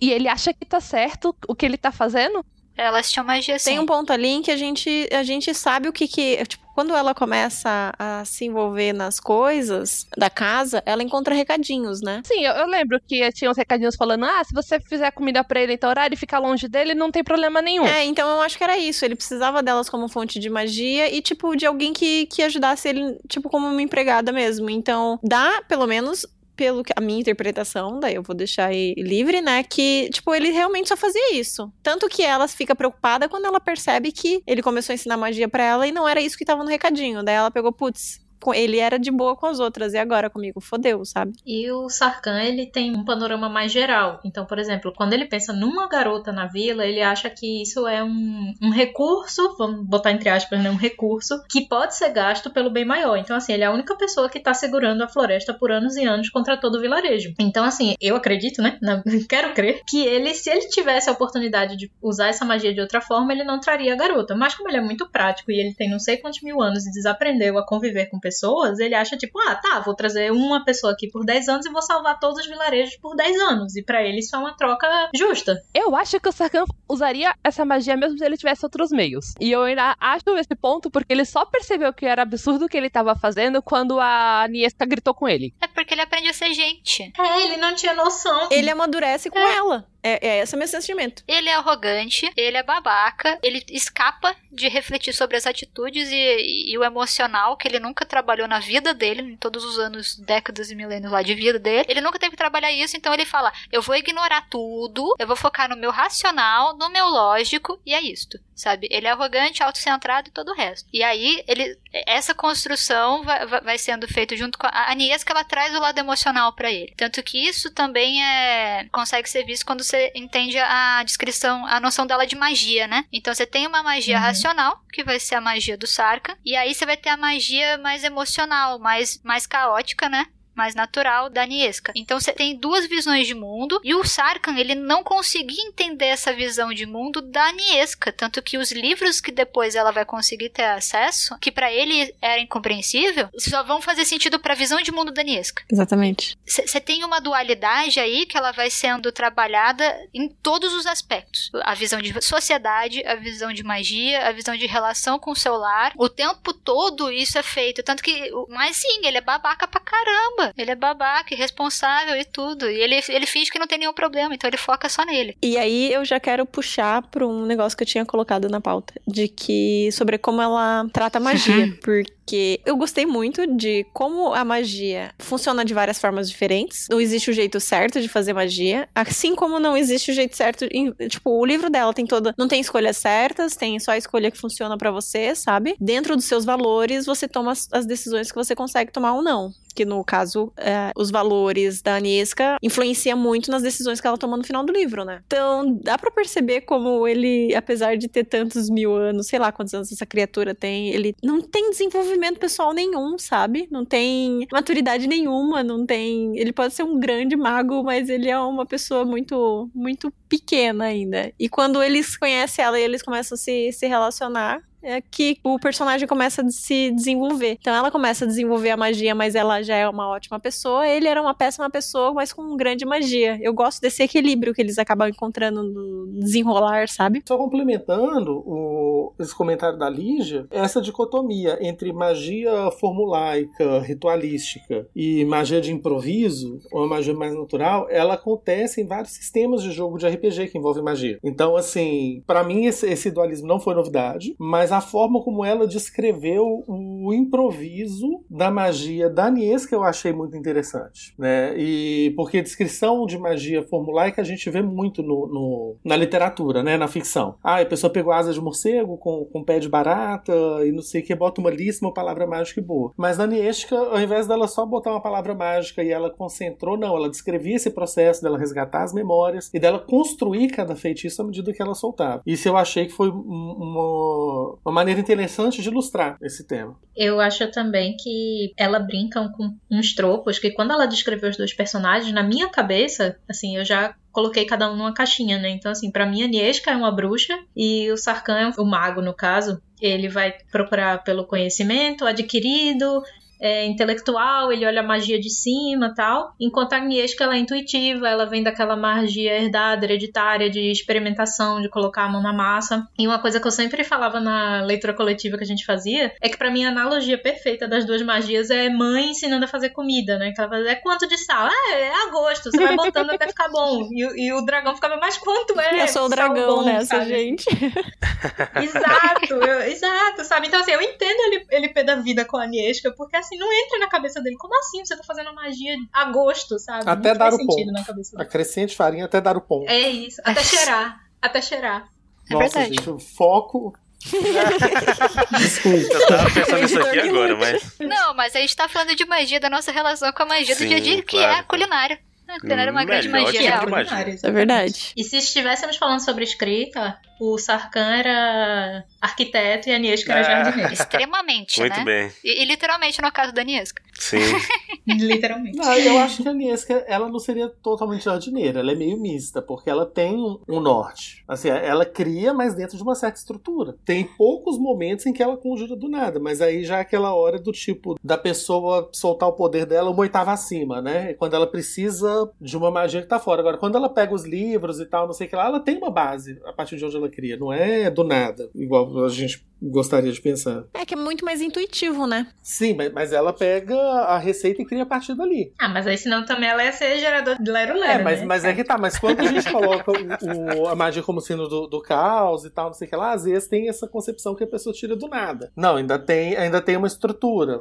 E ele acha que tá certo o que ele tá fazendo. Elas tinham magia assim. tem um ponto ali em que a gente, a gente sabe o que que... Tipo, quando ela começa a se envolver nas coisas da casa, ela encontra recadinhos, né? Sim, eu, eu lembro que tinha uns recadinhos falando: ah, se você fizer comida pra ele em tal horário e ficar longe dele, não tem problema nenhum. É, então eu acho que era isso. Ele precisava delas como fonte de magia e, tipo, de alguém que, que ajudasse ele, tipo, como uma empregada mesmo. Então, dá, pelo menos, pelo que a minha interpretação, daí eu vou deixar aí livre, né? Que, tipo, ele realmente só fazia isso. Tanto que ela fica preocupada quando ela percebe que ele começou a ensinar magia pra ela e não era isso que tava no recadinho. Daí ela pegou, putz. Ele era de boa com as outras, e agora comigo? Fodeu, sabe? E o Sarkhan, ele tem um panorama mais geral. Então, por exemplo, quando ele pensa numa garota na vila, ele acha que isso é um, um recurso, vamos botar entre aspas, né, um recurso, que pode ser gasto pelo bem maior. Então, assim, ele é a única pessoa que tá segurando a floresta por anos e anos contra todo o vilarejo. Então, assim, eu acredito, né, na- quero crer, que ele, se ele tivesse a oportunidade de usar essa magia de outra forma, ele não traria a garota. Mas como ele é muito prático e ele tem não sei quantos mil anos e desaprendeu a conviver com pessoas pessoas, ele acha tipo, ah, tá, vou trazer uma pessoa aqui por 10 anos e vou salvar todos os vilarejos por 10 anos. E para ele isso é uma troca justa. Eu acho que o Sarkhan usaria essa magia mesmo se ele tivesse outros meios. E eu ainda acho esse ponto porque ele só percebeu que era absurdo o que ele tava fazendo quando a Niesca gritou com ele. É porque ele aprende a ser gente. É, ele não tinha noção. Ele amadurece com ela. É, é esse o meu sentimento. Ele é arrogante, ele é babaca, ele escapa de refletir sobre as atitudes e, e, o emocional que ele nunca trabalhou na vida dele, em todos os anos, décadas e milênios lá de vida dele. Ele nunca teve que trabalhar isso, então ele fala: eu vou ignorar tudo, eu vou focar no meu racional, no meu lógico, e é isto sabe? Ele é arrogante, autocentrado e todo o resto. E aí, ele, essa construção vai, vai sendo feita junto com a Aniesca, ela traz o lado emocional para ele. Tanto que isso também é consegue ser visto quando você entende a descrição, a noção dela de magia, né? Então você tem uma magia uhum. racional, que vai ser a magia do Sarka, e aí você vai ter a magia mais emocional, mais, mais caótica, né? Mais natural da Niesca. Então você tem duas visões de mundo e o Sarkhan ele não conseguia entender essa visão de mundo da Niesca, tanto que os livros que depois ela vai conseguir ter acesso, que para ele era incompreensível, só vão fazer sentido para a visão de mundo da Niesca. Exatamente. Você tem uma dualidade aí que ela vai sendo trabalhada em todos os aspectos. A visão de sociedade, a visão de magia, a visão de relação com o seu lar. O tempo todo isso é feito, tanto que, mas sim, ele é babaca pra caramba caramba, ele é babaca, irresponsável e tudo. E ele, ele finge que não tem nenhum problema, então ele foca só nele. E aí eu já quero puxar para um negócio que eu tinha colocado na pauta, de que sobre como ela trata a magia, porque porque eu gostei muito de como a magia funciona de várias formas diferentes. Não existe o jeito certo de fazer magia, assim como não existe o jeito certo. Tipo, o livro dela tem toda. Não tem escolhas certas, tem só a escolha que funciona para você, sabe? Dentro dos seus valores, você toma as decisões que você consegue tomar ou não que no caso, é, os valores da Aniesca influencia muito nas decisões que ela toma no final do livro, né? Então, dá para perceber como ele, apesar de ter tantos mil anos, sei lá quantos anos essa criatura tem, ele não tem desenvolvimento desenvolvimento pessoal nenhum, sabe? Não tem maturidade nenhuma, não tem. Ele pode ser um grande mago, mas ele é uma pessoa muito, muito pequena ainda. E quando eles conhecem ela e eles começam a se, se relacionar, é que o personagem começa a se desenvolver. Então ela começa a desenvolver a magia, mas ela já é uma ótima pessoa. Ele era uma péssima pessoa, mas com grande magia. Eu gosto desse equilíbrio que eles acabam encontrando no desenrolar, sabe? Só complementando o, esse comentário da Lígia, essa dicotomia entre magia formulaica, ritualística e magia de improviso, ou magia mais natural, ela acontece em vários sistemas de jogo de RPG que envolvem magia. Então, assim, para mim esse, esse dualismo não foi novidade, mas a forma como ela descreveu o improviso da magia da Niesca eu achei muito interessante, né? E porque a descrição de magia formulaica a gente vê muito no, no, na literatura, né? Na ficção. Ah, a pessoa pegou asa de morcego com, com pé de barata e não sei o que, bota uma lista, uma palavra mágica e boa. Mas na Niesca, ao invés dela só botar uma palavra mágica e ela concentrou, não, ela descrevia esse processo dela resgatar as memórias e dela construir cada feitiço à medida que ela soltava. Isso eu achei que foi uma, uma maneira interessante de ilustrar esse tema. Eu acho também que ela brinca com uns tropos que quando ela descreveu os dois personagens, na minha cabeça, assim, eu já coloquei cada um numa caixinha, né? Então, assim, para mim a Niesca é uma bruxa e o Sarkhan é o mago, no caso. Ele vai procurar pelo conhecimento adquirido, é, intelectual, ele olha a magia de cima tal. Enquanto a Agnieszka ela é intuitiva, ela vem daquela magia herdada, hereditária, de experimentação, de colocar a mão na massa. E uma coisa que eu sempre falava na leitura coletiva que a gente fazia é que para mim a analogia perfeita das duas magias é mãe ensinando a fazer comida, né? Que ela fala, é quanto de sal? Ah, é a gosto, você vai botando até ficar bom. E, e, o dragão ficava, mas quanto é? Eu sou o dragão bom, nessa, sabe? gente. exato, eu, exato, sabe? Então assim, eu entendo ele, ele pé da vida com a Agnieszka, porque assim, assim, não entra na cabeça dele. Como assim você tá fazendo magia a gosto, sabe? Até não dar o ponto. Acrescente farinha até dar o ponto. É isso. Até cheirar. Até cheirar. É Nossa, verdade. gente, o foco Desculpa. Eu tava pensando nisso aqui agora, mas. Não, mas a gente tá falando de magia, da nossa relação com a magia Sim, do dia a dia, que claro. é a culinária. A culinária é uma grande magia real. Magia. É verdade. E se estivéssemos falando sobre escrita, o Sarkhan era arquiteto e a Niesca era ah. jardineira. Extremamente, Muito né? bem. E, e, literalmente no caso da Niesca. Sim. Literalmente. Não, eu acho que a Niesca, ela não seria totalmente jardineira, ela é meio mista, porque ela tem um, um norte. Assim, ela cria, mas dentro de uma certa estrutura. Tem poucos momentos em que ela conjura do nada, mas aí já é aquela hora do tipo da pessoa soltar o poder dela uma oitava acima, né? Quando ela precisa de uma magia que tá fora. Agora, quando ela pega os livros e tal, não sei o que lá, ela tem uma base a partir de onde ela cria, não é do nada, igual a gente gostaria de pensar. É que é muito mais intuitivo, né? Sim, mas, mas ela pega a receita e cria a partir dali. Ah, mas aí senão também ela ia ser gerador de Lero Lero. É, mas, né? mas é que tá, mas quando a gente coloca o, o- a magia como sino do, do caos e tal, não sei o que lá, às vezes tem essa concepção que a pessoa tira do nada. Não, ainda tem, ainda tem uma estrutura.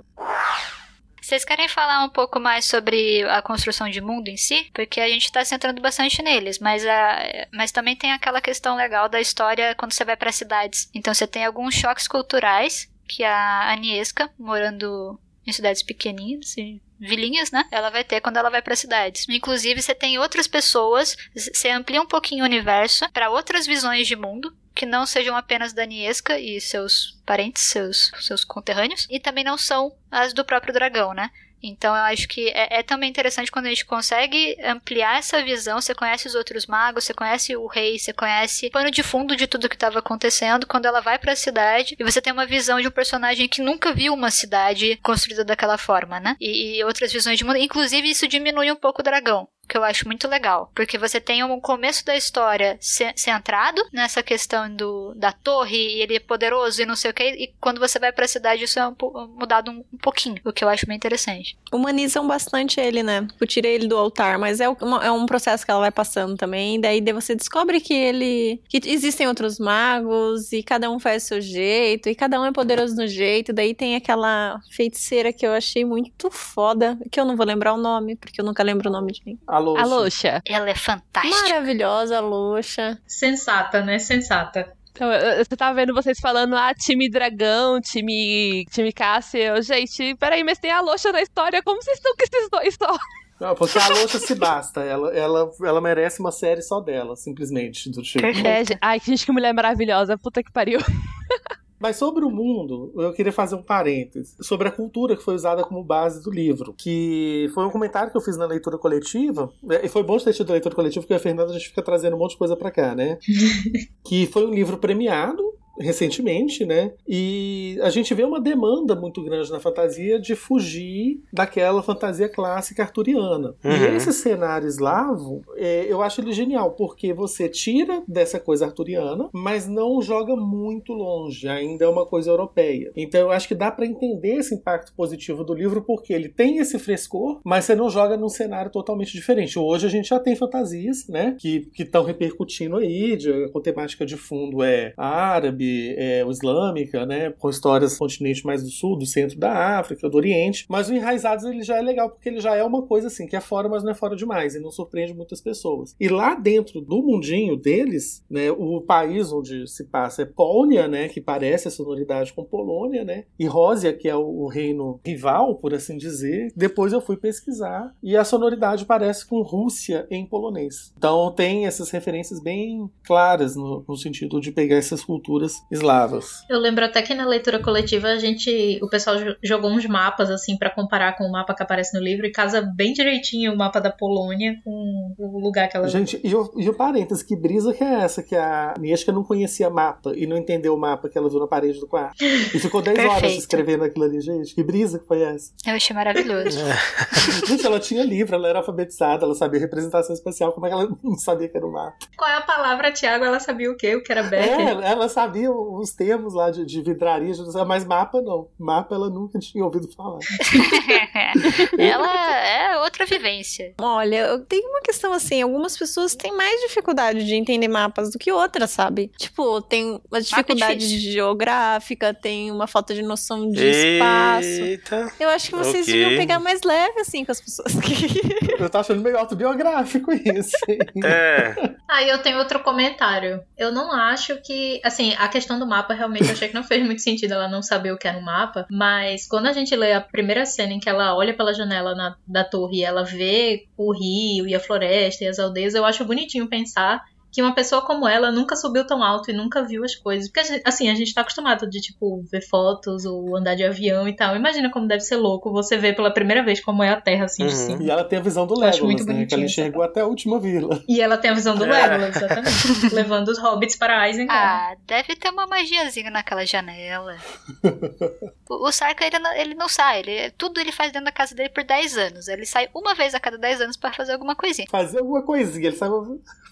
Vocês querem falar um pouco mais sobre a construção de mundo em si? Porque a gente tá centrando bastante neles, mas, a, mas também tem aquela questão legal da história quando você vai para cidades. Então você tem alguns choques culturais que a Aniesca, morando em cidades pequenininhas e vilinhas, né? Ela vai ter quando ela vai para cidades. Inclusive, você tem outras pessoas, você amplia um pouquinho o universo para outras visões de mundo que não sejam apenas da Niesca e seus parentes, seus, seus conterrâneos, e também não são as do próprio dragão, né? Então eu acho que é, é também interessante quando a gente consegue ampliar essa visão. Você conhece os outros magos, você conhece o rei, você conhece o pano de fundo de tudo que estava acontecendo. Quando ela vai para a cidade e você tem uma visão de um personagem que nunca viu uma cidade construída daquela forma, né? E, e outras visões de mundo. Inclusive isso diminui um pouco o dragão que eu acho muito legal, porque você tem um começo da história ce- centrado nessa questão do, da torre e ele é poderoso e não sei o que, e quando você vai pra cidade isso é um mudado um, um pouquinho, o que eu acho bem interessante. Humanizam bastante ele, né? Eu tirei ele do altar, mas é, uma- é um processo que ela vai passando também. Daí você descobre que ele. que existem outros magos e cada um faz o seu jeito, e cada um é poderoso no jeito. Daí tem aquela feiticeira que eu achei muito foda, que eu não vou lembrar o nome, porque eu nunca lembro o nome de ninguém. A Loxa. Ela é fantástica. Maravilhosa, Loxa. Sensata, né? Sensata. Então, eu- eu- você tava vendo vocês falando, ah, time dragão, time, time Cássia. Eu, gente, peraí, mas tem a Loxa na história. Como vocês estão com esses dois só? Não, porque a Loxa se basta. Ela, ela, ela merece uma série só dela, simplesmente. Do tipo. É, gente- ai, gente, que mulher maravilhosa. Puta que pariu. Mas sobre o mundo, eu queria fazer um parêntese sobre a cultura que foi usada como base do livro, que foi um comentário que eu fiz na leitura coletiva, né, e foi bom ter tido a leitura coletiva, porque a Fernanda a gente fica trazendo um monte de coisa pra cá, né? que foi um livro premiado recentemente, né? E a gente vê uma demanda muito grande na fantasia de fugir daquela fantasia clássica arturiana. Uhum. E esse cenário eslavo, é, eu acho ele genial, porque você tira dessa coisa arturiana, mas não joga muito longe, ainda é uma coisa europeia. Então eu acho que dá para entender esse impacto positivo do livro, porque ele tem esse frescor, mas você não joga num cenário totalmente diferente. Hoje a gente já tem fantasias, né, que estão repercutindo aí, de, com temática de fundo é árabe, é, o islâmica, né, com histórias do continente mais do sul, do centro da África, do Oriente, mas o Enraizados ele já é legal, porque ele já é uma coisa assim, que é fora, mas não é fora demais, e não surpreende muitas pessoas. E lá dentro do mundinho deles, né, o país onde se passa é Pônia, né, que parece a sonoridade com Polônia, né, e Rósia, que é o, o reino rival, por assim dizer. Depois eu fui pesquisar, e a sonoridade parece com Rússia em polonês. Então tem essas referências bem claras no, no sentido de pegar essas culturas eslavas. Eu lembro até que na leitura coletiva a gente, o pessoal jo- jogou uns mapas assim pra comparar com o mapa que aparece no livro e casa bem direitinho o mapa da Polônia com o lugar que ela Gente, e o, e o parênteses, que brisa que é essa? Que a Niesca não conhecia mapa e não entendeu o mapa que ela viu na parede do quarto. E ficou 10 horas escrevendo aquilo ali, gente. Que brisa que foi essa? Eu achei maravilhoso. Gente, ela tinha livro, ela era alfabetizada, ela sabia representação espacial, como é que ela não sabia que era o mapa? Qual é a palavra, Tiago? Ela sabia o quê? O que era Becker? É, ela- ela sabia os termos lá de, de vidraria, mas mapa não. Mapa ela nunca tinha ouvido falar. Ela é outra vivência. Olha, eu tenho uma questão assim, algumas pessoas têm mais dificuldade de entender mapas do que outras, sabe? Tipo, tem uma dificuldade difícil. geográfica, tem uma falta de noção de espaço. Eita. Eu acho que vocês Ok. deviam pegar mais leve, assim, com as pessoas. Eu tô achando meio autobiográfico isso. hein? É. Aí eu tenho outro comentário. Eu não acho que. Assim, a questão do mapa realmente eu achei que não fez muito sentido ela não saber o que era um mapa. Mas quando a gente lê a primeira cena em que ela olha pela janela na- da torre e ela vê o rio e a floresta e as aldeias, eu acho bonitinho pensar que uma pessoa como ela nunca subiu tão alto e nunca viu as coisas. Porque, a gente- assim, a gente tá acostumado de, tipo, ver fotos ou andar de avião e tal. Imagina como deve ser louco você ver pela primeira vez como é a Terra, assim, de Uhum. cima. E ela tem a visão do acho muito Legolas, né? Que bonitinho ela enxergou até a última vila. E ela tem a visão do É. Legolas, exatamente. levando os hobbits para Isengard. Ah, deve ter uma magiazinha naquela janela. o, o Sarka, ele não, ele não sai. Ele, tudo ele faz dentro da casa dele por 10 anos. Ele sai uma vez a cada 10 anos pra fazer alguma coisinha. Fazer alguma coisinha. Ele sabe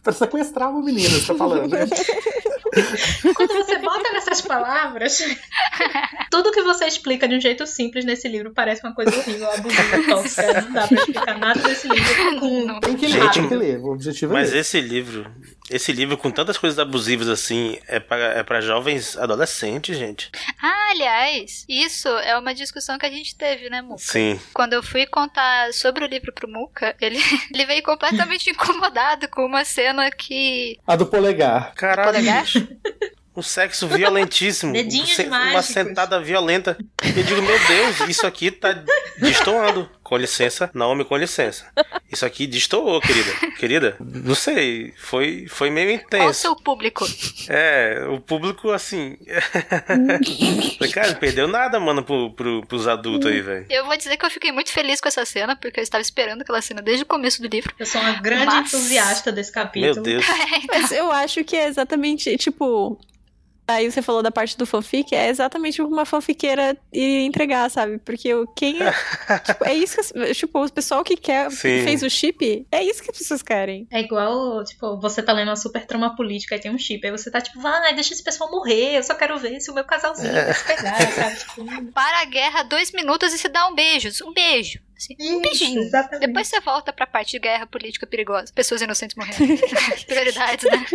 pra sequestrar uma menina, você tá falando, né? Quando você bota nessas palavras, tudo que você explica de um jeito simples nesse livro parece uma coisa horrível, abusiva, tóxica. Não dá pra explicar nada desse livro com. Tem que ler, Gente, tem que ler. O objetivo é Mas esse. esse livro, esse livro com tantas coisas abusivas assim, é para é pra jovens adolescentes, gente. Ah, aliás, isso é uma discussão que a gente teve, né, Muka? Sim. Quando eu fui contar sobre o livro pro Muka, ele, ele veio completamente incomodado com uma cena que. A do polegar. Caralho. Polegar? bicho. Um sexo violentíssimo. Dedinhos Se- Uma mágicos. sentada violenta. Eu digo, meu Deus, isso aqui tá destoando. Com licença, Naomi, com licença. Isso aqui destoou, querida. Querida, não sei, foi, foi meio Qual o intenso. seu público? É, o público, assim. Cara, não perdeu nada, mano, pro, pro, pros adultos aí, velho. Eu vou dizer que eu fiquei muito feliz com essa cena, porque eu estava esperando aquela cena desde o começo do livro. Eu sou uma grande Mas- entusiasta desse capítulo. Meu Deus. Mas eu acho que é exatamente, tipo. Aí você falou da parte do fanfic, é exatamente uma fanfiqueira iria entregar, sabe? Porque o quem é. tipo, é isso que. Tipo, o pessoal que quer. Sim. Que fez o chip, é isso que as pessoas querem. É igual, tipo, você tá lendo uma super trama política e tem um chip. Aí você tá tipo, vai, deixa esse pessoal morrer. Eu só quero ver se o meu casalzinho vai se pegar, sabe? Tipo, Para a guerra, dois minutos e se dá um beijo. Um beijo. Assim, um beijinho. exatamente. Depois você volta pra parte de guerra política perigosa. Pessoas inocentes morrendo. Prioridades, né?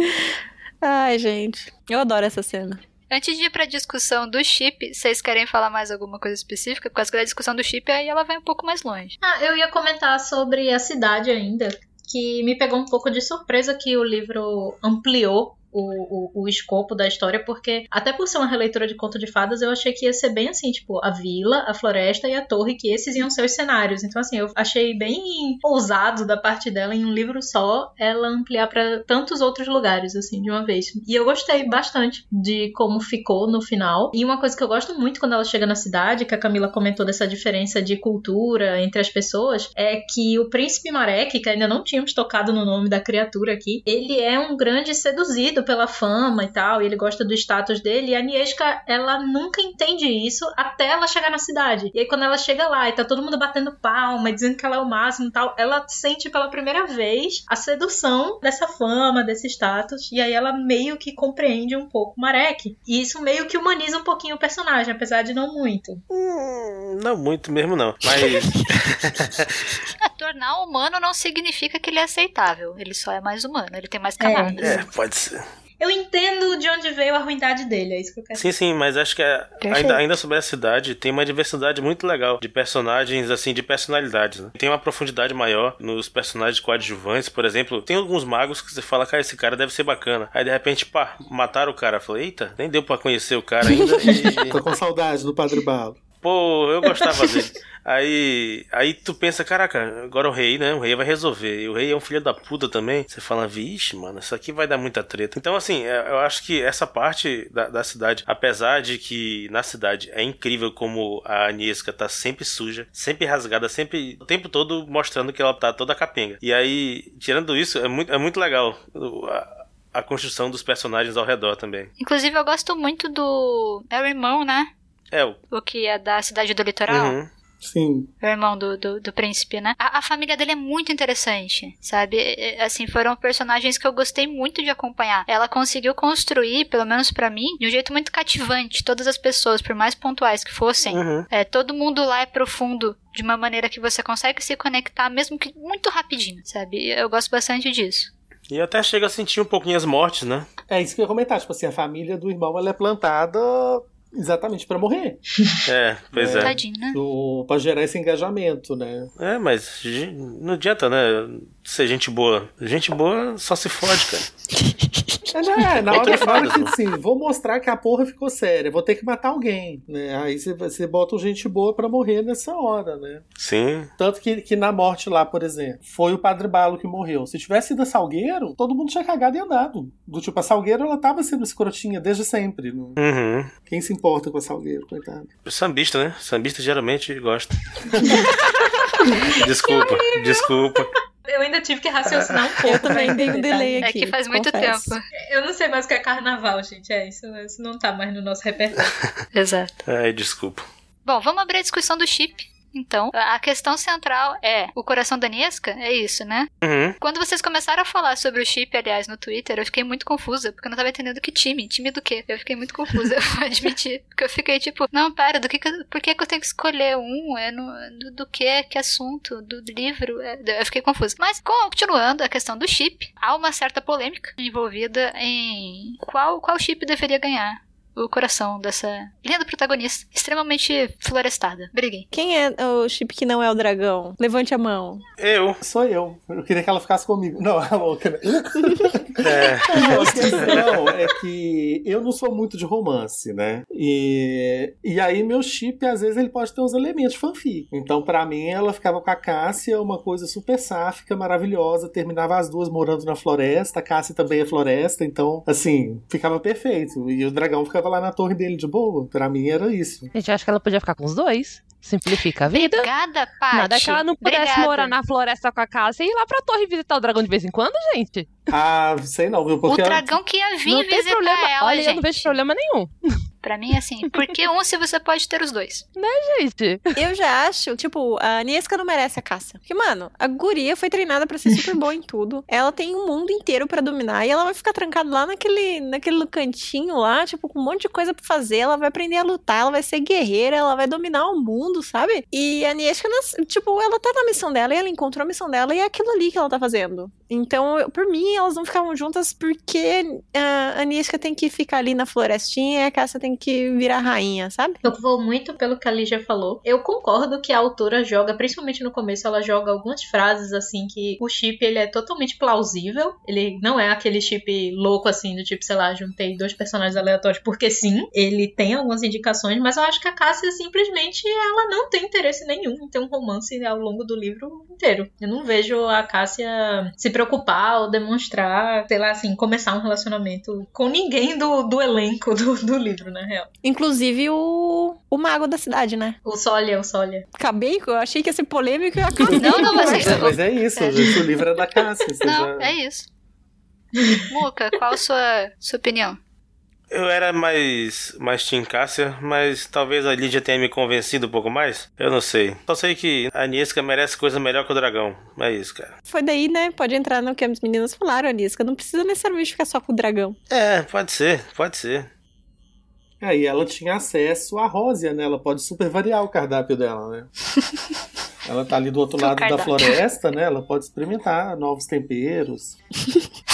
Ai, gente. Eu adoro essa cena. Antes de ir pra discussão do chip, vocês querem falar mais alguma coisa específica? Porque a discussão do chip aí ela vai um pouco mais longe. Ah, eu ia comentar sobre a cidade ainda, que me pegou um pouco de surpresa que o livro ampliou o, o, o escopo da história, porque até por ser uma releitura de conto de fadas, eu achei que ia ser bem assim, tipo, a vila, a floresta e a torre, que esses iam ser os cenários. Então, assim, eu achei bem ousado da parte dela, em um livro só, ela ampliar pra tantos outros lugares, assim, de uma vez. E eu gostei bastante de como ficou no final. E uma coisa que eu gosto muito quando ela chega na cidade, que a Camila comentou dessa diferença de cultura entre as pessoas, é que o príncipe Marek, que ainda não tínhamos tocado no nome da criatura aqui, ele é um grande seduzido pela fama e tal, e ele gosta do status dele, e a Niesca, ela nunca entende isso até ela chegar na cidade. E aí quando ela chega lá e tá todo mundo batendo palma, dizendo que ela é o máximo e tal, ela sente pela primeira vez a sedução dessa fama, desse status, e aí ela meio que compreende um pouco Marek. E isso meio que humaniza um pouquinho o personagem, apesar de não muito. Hum, não muito mesmo, não. Mas. Tornar humano não significa que ele é aceitável. Ele só é mais humano, ele tem mais camadas. é, pode ser. Eu entendo de onde veio a ruindade dele, é isso que eu quero Sim, sim, mas acho que é- ainda, ainda sobre a cidade tem uma diversidade muito legal de personagens, assim, de personalidades. Né? Tem uma profundidade maior nos personagens coadjuvantes, por exemplo. Tem alguns magos que você fala, cara, esse cara deve ser bacana. Aí de repente, pá, mataram o cara. Eu falei, eita, nem deu pra conhecer o cara ainda. E, Tô com saudade do Padre Balo. Pô, eu gostava dele. Aí, aí tu pensa, caraca, agora o rei, né? O rei vai resolver. E o rei é um filho da puta também. Você fala, vixe, mano, isso aqui vai dar muita treta. Então, assim, é- eu acho que essa parte da, da cidade, apesar de que na cidade é incrível como a Agnieszka tá sempre suja, sempre rasgada, sempre o tempo todo mostrando que ela tá toda capenga. E aí, tirando isso, é muito, é muito legal a construção dos personagens ao redor também. Inclusive, eu gosto muito do. É o irmão, né? É, o. O que é da cidade do litoral. Uhum. Sim. O irmão do, do, do príncipe, né? A, a família dele é muito interessante, sabe? Assim, foram personagens que eu gostei muito de acompanhar. Ela conseguiu construir, pelo menos pra mim, de um jeito muito cativante. Todas as pessoas, por mais pontuais que fossem, Uhum. é, todo mundo lá é profundo de uma maneira que você consegue se conectar, mesmo que muito rapidinho, sabe? Eu gosto bastante disso. E até chega a sentir um pouquinho as mortes, né? É isso que eu ia comentar. Tipo assim, a família do irmão ela é plantada exatamente pra morrer. É, pois é. Tadinho, né? O, pra gerar esse engajamento, né? É, mas não adianta, né? Ser gente boa. Gente boa só se fode, cara. É, não, é, na hora, na hora fadas, que, mano. assim, vou mostrar que a porra ficou séria, vou ter que matar alguém, né? Aí você, bota um gente boa pra morrer nessa hora, né? Sim. Tanto que, que na morte lá, por exemplo, foi o Padre Balo que morreu. Se tivesse sido a Salgueiro, todo mundo tinha cagado e andado. Do tipo, a Salgueiro, ela tava sendo escrotinha desde sempre. não- Uhum. Quem se importa com a Salgueiro, coitado? Sambista, né? Sambista geralmente gosta. desculpa, desculpa. Eu ainda tive que raciocinar um pouco. Eu também dei um delay tá? aqui. É que faz muito confesso. tempo. Eu não sei mais o que é carnaval, gente. É isso. Isso não tá mais no nosso repertório. Exato. Ai, desculpa. Bom, vamos abrir a discussão do chip. Então, a questão central é o coração da Niesca? É isso, né? Uhum. Quando vocês começaram a falar sobre o chip, aliás, no Twitter, eu fiquei muito confusa, porque eu não tava entendendo que time. Time do quê? Eu fiquei muito confusa, eu vou admitir. Porque eu fiquei tipo, não, pera, do que que eu- por que, que eu tenho que escolher um? É no, do, do que? Que assunto? Do livro? É, eu fiquei confusa. Mas, continuando a questão do chip, há uma certa polêmica envolvida em qual, qual chip deveria ganhar o coração dessa linda protagonista, extremamente florestada. Briguem. Quem é o chip que não é o dragão? Levante a mão. Eu. Sou eu. Eu queria que ela ficasse comigo. Não, é louca, né? É. A questão é que eu não sou muito de romance, né? E, e aí meu chip, às vezes, ele pode ter uns elementos fanfic. Então, pra mim, ela ficava com a Cássia, uma coisa super sáfica, maravilhosa. Terminava as duas morando na floresta. A Cássia também é floresta, então, assim, ficava perfeito. E o dragão ficava lá na torre dele de boa. Pra mim, era isso. Gente, acho que ela podia ficar com os dois. Simplifica a vida. Obrigada, Paty. Nada que ela não pudesse Obrigada. morar na floresta com a casa e ir lá pra torre visitar o dragão de vez em quando, gente. Ah, sei não, viu? O Porque dragão que ia vir não tem visitar problema. ela, Olha, gente. eu não vejo problema nenhum. Pra mim, assim, por que um se você pode ter os dois? Gente, Eu já acho, tipo, a Niesca não merece a caça. Porque, mano, a guria foi treinada pra ser super boa em tudo. Ela tem um mundo inteiro pra dominar e ela vai ficar trancada lá naquele, naquele cantinho lá, tipo, com um monte de coisa pra fazer. Ela vai aprender a lutar, ela vai ser guerreira, ela vai dominar o mundo, sabe? E a Niesca, tipo, ela tá na missão dela e ela encontrou a missão dela e é aquilo ali que ela tá fazendo. Então, eu- por mim, elas não ficavam juntas porque ah, a Niesca tem que ficar ali na florestinha e a Cássia tem que virar rainha, sabe? Eu vou muito pelo que a Lígia falou. Eu concordo que a autora joga, principalmente no começo, ela joga algumas frases assim que o chip ele é totalmente plausível. Ele não é aquele chip louco assim, do tipo, sei lá, juntei dois personagens aleatórios porque sim. Ele tem algumas indicações, mas eu acho que a Cássia simplesmente ela não tem interesse nenhum em ter um romance ao longo do livro inteiro. Eu não vejo a Cássia se preocupar ou demonstrar, sei lá, assim, começar um relacionamento com ninguém do, do elenco do, do livro, na real. Inclusive o, o mago da cidade, né? O Sólia, o Sólia. Acabei, eu achei que ia ser polêmico e eu acabei. Não, não, mas- Mas, mas é isso, É. o livro é da Cássia. Não, já- é isso. Muca, qual a sua, sua opinião? Eu era mais, mais Team Cássia, mas talvez a Lídia tenha me convencido um pouco mais. Eu não sei. Só sei que a Niesca merece coisa melhor que o dragão. É isso, cara. Foi daí, né? Pode entrar no que as meninas falaram, Anisca. Não precisa necessariamente ficar só com o dragão. É, pode ser, pode ser. Aí ela tinha acesso à rósia, né? Ela pode super variar o cardápio dela, né? ela tá ali do outro lado da floresta, né? Ela pode experimentar novos temperos.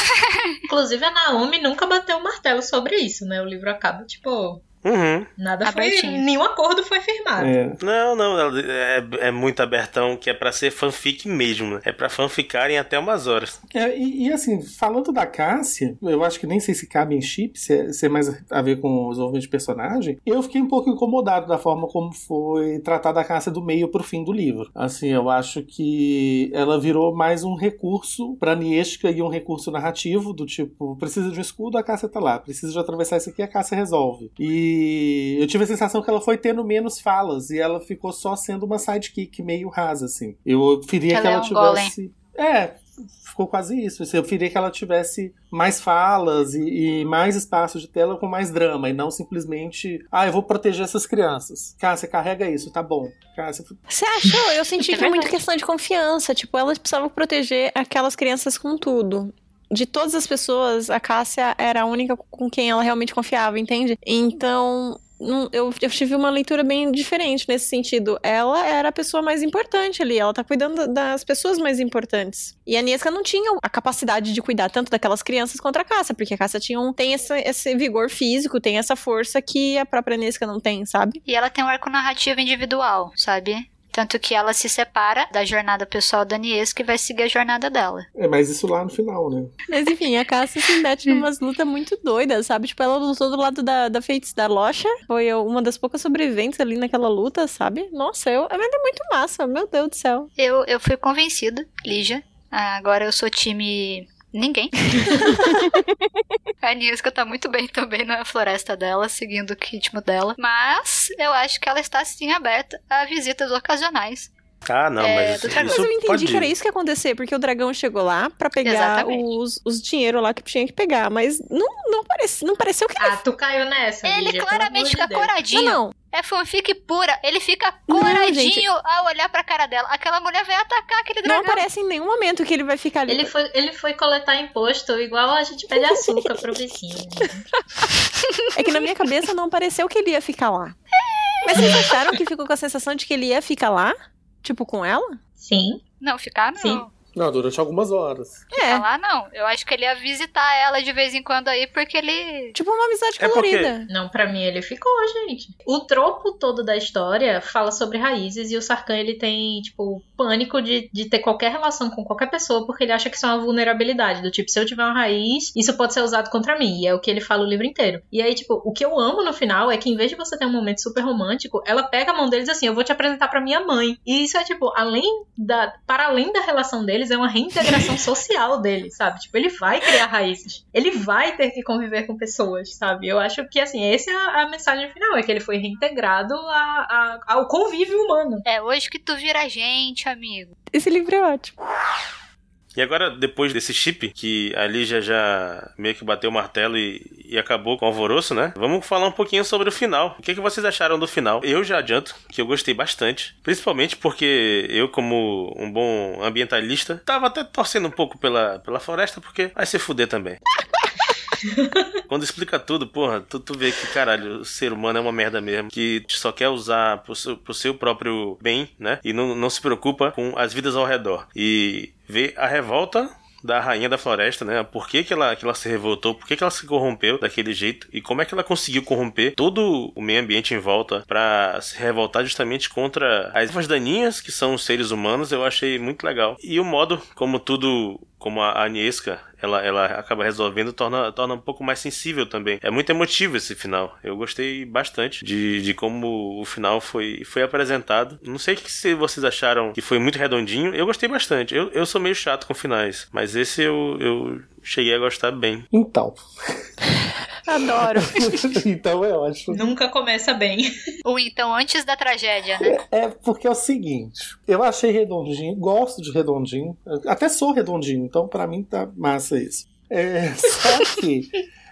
Inclusive, a Naomi nunca bateu o martelo sobre isso, né? O livro acaba, tipo, Uhum. nada foi. Abertinho. Nenhum acordo foi firmado. É. Não, não, é, é muito abertão que é pra ser fanfic mesmo, né? É pra fanficarem até umas horas. É, e, e, assim, falando da Cássia, eu acho que nem sei se cabe em chip, se é, se é mais a ver com o desenvolvimento de personagem. Eu fiquei um pouco incomodado da forma como foi tratada a Cássia do meio pro fim do livro. Assim, eu acho que ela virou mais um recurso pra Niesca e um recurso narrativo, do tipo, precisa de um escudo, a Cássia tá lá. Precisa de atravessar isso aqui, a Cássia resolve. E eu tive a sensação que ela foi tendo menos falas e ela ficou só sendo uma sidekick meio rasa, assim. Eu queria Ela que é ela um golem. tivesse. É, ficou quase isso. Eu queria que ela tivesse mais falas e, e mais espaço de tela com mais drama, e não simplesmente, ah, eu vou proteger essas crianças. Cássia, carrega isso, tá bom. Cássia, Você achou? Eu senti É que é muito questão de confiança. Tipo, elas precisavam proteger aquelas crianças com tudo. De todas as pessoas, a Cássia era a única com quem ela realmente confiava, entende? Então, eu, eu tive uma leitura bem diferente nesse sentido. Ela era a pessoa mais importante ali, ela tá cuidando das pessoas mais importantes. E a Niesca não tinha a capacidade de cuidar tanto daquelas crianças quanto a Cássia, porque a Cássia tinha um, tem esse, esse vigor físico, tem essa força que a própria Niesca não tem, sabe? E ela tem um arco narrativo individual, sabe? Tanto que ela se separa da jornada pessoal da Niesca e vai seguir a jornada dela. É, mas isso lá no final, né? Mas enfim, a Cassia se mete numas lutas muito doidas, sabe? Tipo, ela lutou do lado da, da Feitice da Locha. Foi uma das poucas sobreviventes ali naquela luta, sabe? Nossa, eu, ela é muito massa, meu Deus do céu. Eu, eu fui convencida, Lígia. Ah, Agora eu sou time. Ninguém. a Niesca tá muito bem também na floresta dela, seguindo o ritmo dela. Mas eu acho que ela está sim aberta a visitas ocasionais. Ah, não, É, mas dragão. Mas eu isso entendi que era isso que ia acontecer, porque o dragão chegou lá pra pegar Exatamente. os, os dinheiro lá que tinha que pegar, mas não, não, parece, não pareceu que Ah, tu caiu nessa, Ele claramente fica coradinho. Não, não. É fanfic pura. Ele fica Não, coradinho gente. ao olhar pra cara dela. Aquela mulher vai atacar aquele Não dragão. aparece em nenhum momento que ele vai ficar ali. Ele foi, ele foi coletar imposto igual a gente pede açúcar pro vizinho. É que na minha cabeça não pareceu que ele ia ficar lá. Mas vocês acharam que ficou com a sensação de que ele ia ficar lá? Tipo, com ela? Sim. Não, ficar não. Sim. Não, durante algumas horas. É. Falar não. Eu acho que ele ia visitar ela de vez em quando aí, porque ele. Tipo uma amizade É porque- colorida. Não, pra mim ele ficou, gente. O tropo todo da história fala sobre raízes e o Sarkhan ele tem, tipo, pânico de, de ter qualquer relação com qualquer pessoa porque ele acha que isso é uma vulnerabilidade. Do tipo, se eu tiver uma raiz, isso pode ser usado contra mim. E é o que ele fala o livro inteiro. E aí, tipo, o que eu amo no final é que em vez de você ter um momento super romântico, ela pega a mão deles assim: eu vou te apresentar pra minha mãe. E isso é, tipo, além da. Para além da relação deles, é uma reintegração social deles, sabe? Tipo, ele vai criar raízes. Ele vai ter que conviver com pessoas, sabe? Eu acho que, assim, essa é a, a mensagem final: é que ele foi reintegrado a- a- ao convívio humano. É hoje que tu vira gente, amigo. Esse livro é ótimo. E agora, depois desse chip, que a Lígia já meio que bateu o martelo e, e acabou com o alvoroço, né? Vamos falar um pouquinho sobre o final. O que, que vocês acharam do final? Eu já adianto que eu gostei bastante. Principalmente porque eu, como um bom ambientalista, tava até torcendo um pouco pela, pela floresta, porque vai se fuder também. Quando explica tudo, porra, tu, tu vê que, caralho, o ser humano é uma merda mesmo. Que só quer usar pro seu, pro seu próprio bem, né? E não, não se preocupa com as vidas ao redor. E vê a revolta da rainha da floresta, né? Por que, que, ela, que ela se revoltou, por que, que ela se corrompeu daquele jeito e como é que ela conseguiu corromper todo o meio ambiente em volta pra se revoltar justamente contra as ervas daninhas que são os seres humanos, eu achei muito legal. E o modo como tudo, como a Agnieszka ela, ela acaba resolvendo, torna, torna um pouco mais sensível também. É muito emotivo esse final. Eu gostei bastante de, de como o final foi, foi apresentado. Não sei se vocês acharam que foi muito redondinho. Eu gostei bastante. Eu, eu sou meio chato com finais, mas esse eu, eu cheguei a gostar bem. Então. Adoro. então é ótimo. Nunca começa bem. Ou então antes da tragédia, né? É porque é o seguinte, eu achei redondinho, gosto de redondinho, até sou redondinho, então pra mim tá massa isso. É, só que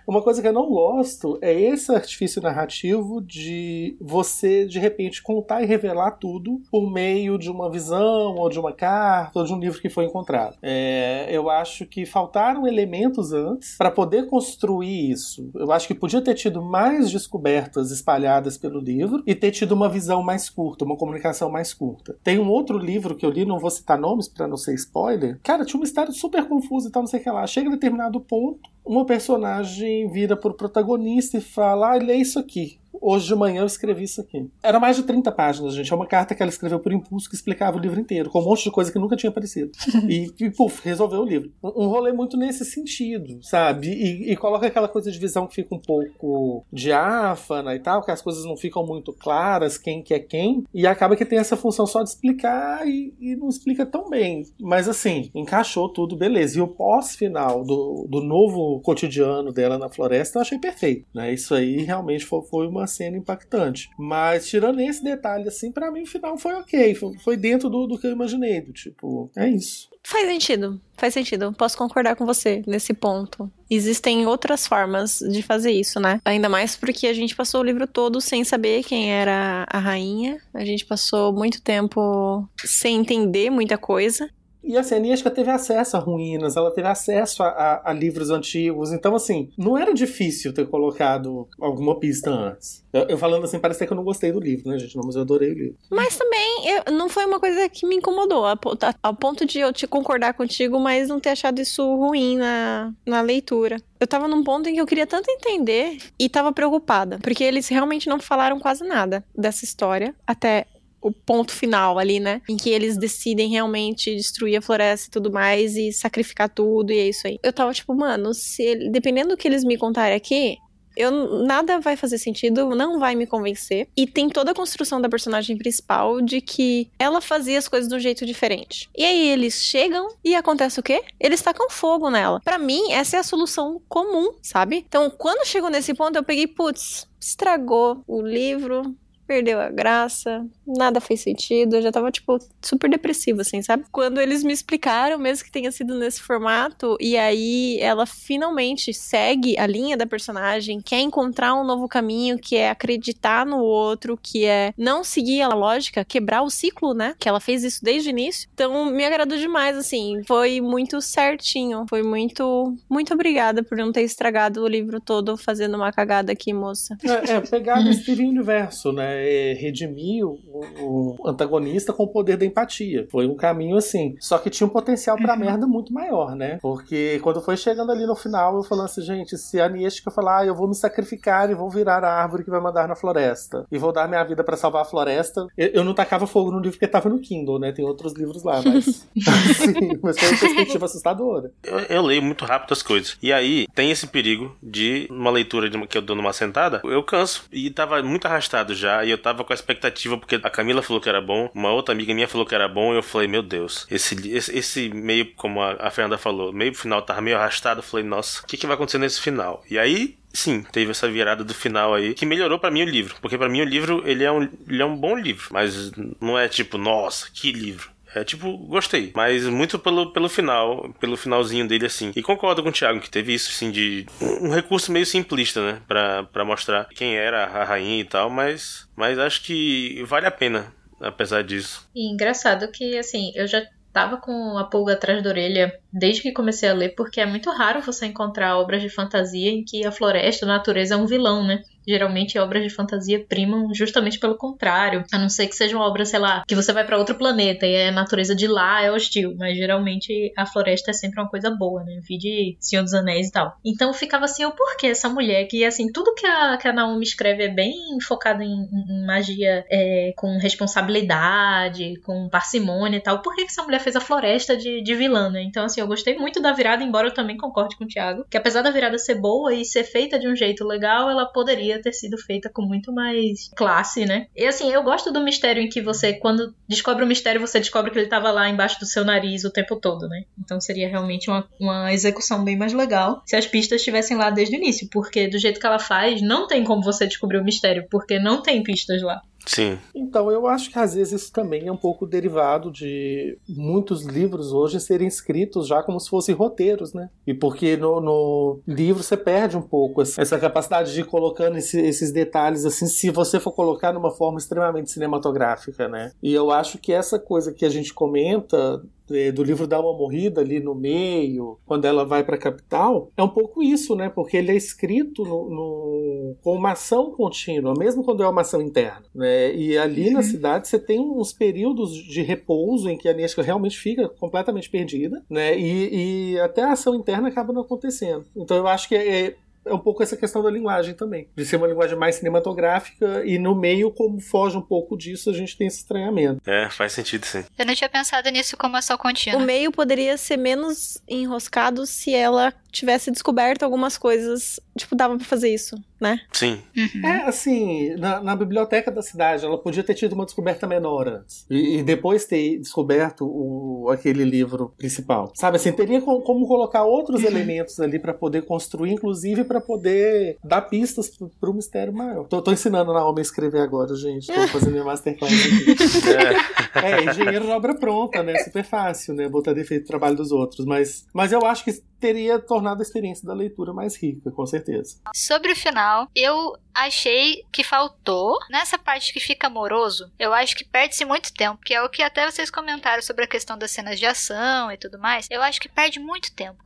uma coisa que eu não gosto é esse artifício narrativo de você de repente contar e revelar tudo por meio de uma visão ou de uma carta ou de um livro que foi encontrado. É, eu acho que faltaram elementos antes para poder construir isso. Eu acho que podia ter tido mais descobertas espalhadas pelo livro e ter tido uma visão mais curta, uma comunicação mais curta. Tem um outro livro que eu li, não vou citar nomes para não ser spoiler. Cara, tinha uma história super confusa e tal, não sei o que lá. Chega a determinado ponto, uma personagem vira pro protagonista e fala: Ah, lê isso aqui. Hoje de manhã eu escrevi isso aqui. Era mais de 30 páginas, gente. É uma carta que ela escreveu por impulso que explicava o livro inteiro, com um monte de coisa que nunca tinha aparecido. e, e puf, resolveu o livro. Um, um rolê muito nesse sentido, sabe? E, e coloca aquela coisa de visão que fica um pouco diáfana e tal, que as coisas não ficam muito claras, quem que é quem. E acaba que tem essa função só de explicar e, e não explica tão bem. Mas assim, encaixou tudo, beleza. E o pós-final do, do novo cotidiano dela na floresta eu achei perfeito. Né? Isso aí realmente foi, foi uma cena impactante. Mas tirando esse detalhe, assim, para mim o final foi ok. Foi, dentro do, do que eu imaginei. Do tipo, é isso. Faz sentido, faz sentido. Posso concordar com você nesse ponto. Existem outras formas de fazer isso, né? Ainda mais porque a gente passou o livro todo sem saber quem era a rainha. A gente passou muito tempo sem entender muita coisa. E assim, a Niesca teve acesso a ruínas, ela teve acesso a, a, a, livros antigos. Então, assim, não era difícil ter colocado alguma pista antes. Eu, eu, falando assim, parece que eu não gostei do livro, né, gente? Não, mas eu adorei o livro. Mas também eu, não foi uma coisa que me incomodou, a, ao ponto de eu te concordar contigo, mas não ter achado isso ruim na, na leitura. Eu tava num ponto em que eu queria tanto entender e tava preocupada, porque eles realmente não falaram quase nada dessa história até o ponto final ali, né? Em que eles decidem realmente destruir a floresta e tudo mais e sacrificar tudo e é isso aí. Eu tava tipo, mano, se dependendo do que eles me contarem aqui, eu nada vai fazer sentido, não vai me convencer. E tem toda a construção da personagem principal de que ela fazia as coisas de um jeito diferente. E aí eles chegam e acontece o quê? Eles tacam fogo nela. Para mim, essa é a solução comum, sabe? Então, quando chegou nesse ponto, eu peguei, putz, estragou o livro, perdeu a graça, nada fez sentido, eu já tava, tipo, super depressiva, assim, sabe? Quando eles me explicaram, mesmo que tenha sido nesse formato, e aí ela finalmente segue a linha da personagem, quer encontrar um novo caminho, que é acreditar no outro, que é não seguir a lógica, quebrar o ciclo, né? Que ela fez isso desde o início. Então, me agradou demais, assim, foi muito certinho, foi muito, muito obrigada por não ter estragado o livro todo fazendo uma cagada aqui, moça. É, é pegar esse universo, né? É, redimir o, o, antagonista com o poder da empatia. Foi um caminho assim. Só que tinha um potencial pra uhum. merda muito maior, né? Porque quando foi chegando ali no final, eu falando assim, gente, se a Nieshka falar, ah, eu vou me sacrificar e vou virar a árvore que vai mandar na floresta. E vou dar minha vida para salvar a floresta. Eu, eu, não tacava fogo no livro porque tava no Kindle, né? Tem outros livros lá, mas. Sim, mas foi uma perspectiva assustadora. Eu, eu, leio muito rápido as coisas. E aí tem esse perigo de uma leitura de, que eu dou numa sentada, eu canso. E tava muito arrastado já e eu tava com a expectativa, porque a Camila falou que era bom, uma outra amiga minha falou que era bom, e eu falei, meu Deus, esse, esse, esse meio, como a, Fernanda falou, meio final tava meio arrastado, eu falei, nossa, o que, que vai acontecer nesse final? E aí, sim, teve essa virada do final aí que melhorou para mim o livro, porque para mim o livro ele é um ele é um bom livro, mas não é tipo, nossa, que livro. É tipo, gostei. Mas muito pelo, pelo final, pelo finalzinho dele, assim. E concordo com o Thiago que teve isso, assim, de um recurso meio simplista, né? Pra, pra mostrar quem era a rainha e tal, mas, mas acho que vale a pena, apesar disso. E engraçado que, assim, eu já tava com a pulga atrás da orelha desde que comecei a ler, porque é muito raro você encontrar obras de fantasia em que a floresta, a natureza é um vilão, né? Geralmente obras de fantasia primam justamente pelo contrário, a não ser que sejam obras, sei lá, que você vai para outro planeta e a natureza de lá é hostil, mas geralmente a floresta é sempre uma coisa boa, né? Vi de Senhor dos Anéis e tal. Então ficava assim, o porquê essa mulher que, assim, tudo que a, que a Naomi escreve é bem focado em, em magia é, com responsabilidade, com parcimônia e tal, por que, que essa mulher fez a floresta de, de vilã, né? Então, assim, eu gostei muito da virada, embora eu também concorde com o Thiago, que apesar da virada ser boa e ser feita de um jeito legal, ela poderia ter sido feita com muito mais classe, né? E assim, eu gosto do mistério em que você, quando descobre o mistério, você descobre que ele estava lá embaixo do seu nariz o tempo todo, né? Então seria realmente uma, uma execução bem mais legal se as pistas estivessem lá desde o início, porque do jeito que ela faz, não tem como você descobrir o mistério, porque não tem pistas lá. Sim. Então, eu acho que às vezes isso também é um pouco derivado de muitos livros hoje serem escritos já como se fossem roteiros, né? E porque no, no livro você perde um pouco essa capacidade de ir colocando esse, esses detalhes, assim, se você for colocar numa forma extremamente cinematográfica, né? E eu acho que essa coisa que a gente comenta do livro Dá uma Morrida ali no meio, quando ela vai para a capital, é um pouco isso, né? Porque ele é escrito no, no, com uma ação contínua, mesmo quando é uma ação interna. Né? E ali uhum. na cidade você tem uns períodos de repouso em que a Nesca realmente fica completamente perdida, né? E, e até a ação interna acaba não acontecendo. Então eu acho que é, é um pouco essa questão da linguagem também. De ser uma linguagem mais cinematográfica e no meio, como foge um pouco disso, a gente tem esse estranhamento. É, faz sentido sim. Eu não tinha pensado nisso como ação contínua. O meio poderia ser menos enroscado se ela tivesse descoberto algumas coisas, tipo, dava pra fazer isso, né? Sim. Uhum. É, assim, na, na, biblioteca da cidade, ela podia ter tido uma descoberta menor antes. E, e depois ter descoberto o, aquele livro principal. Sabe, assim, teria como, como colocar outros uhum. elementos ali para poder construir, inclusive para poder dar pistas pro, pro mistério maior. Tô, tô ensinando na Homem a escrever agora, gente. Tô fazendo minha masterclass aqui. é. é, engenheiro de obra pronta, né? Super fácil, né? Botar defeito no trabalho dos outros. Mas, mas eu acho que teria tornado a experiência da leitura mais rica, com certeza. Sobre o final, eu achei que faltou nessa parte que fica amoroso. Eu acho que perde-se muito tempo, que é o que até vocês comentaram sobre a questão das cenas de ação e tudo mais. Eu acho que perde muito tempo.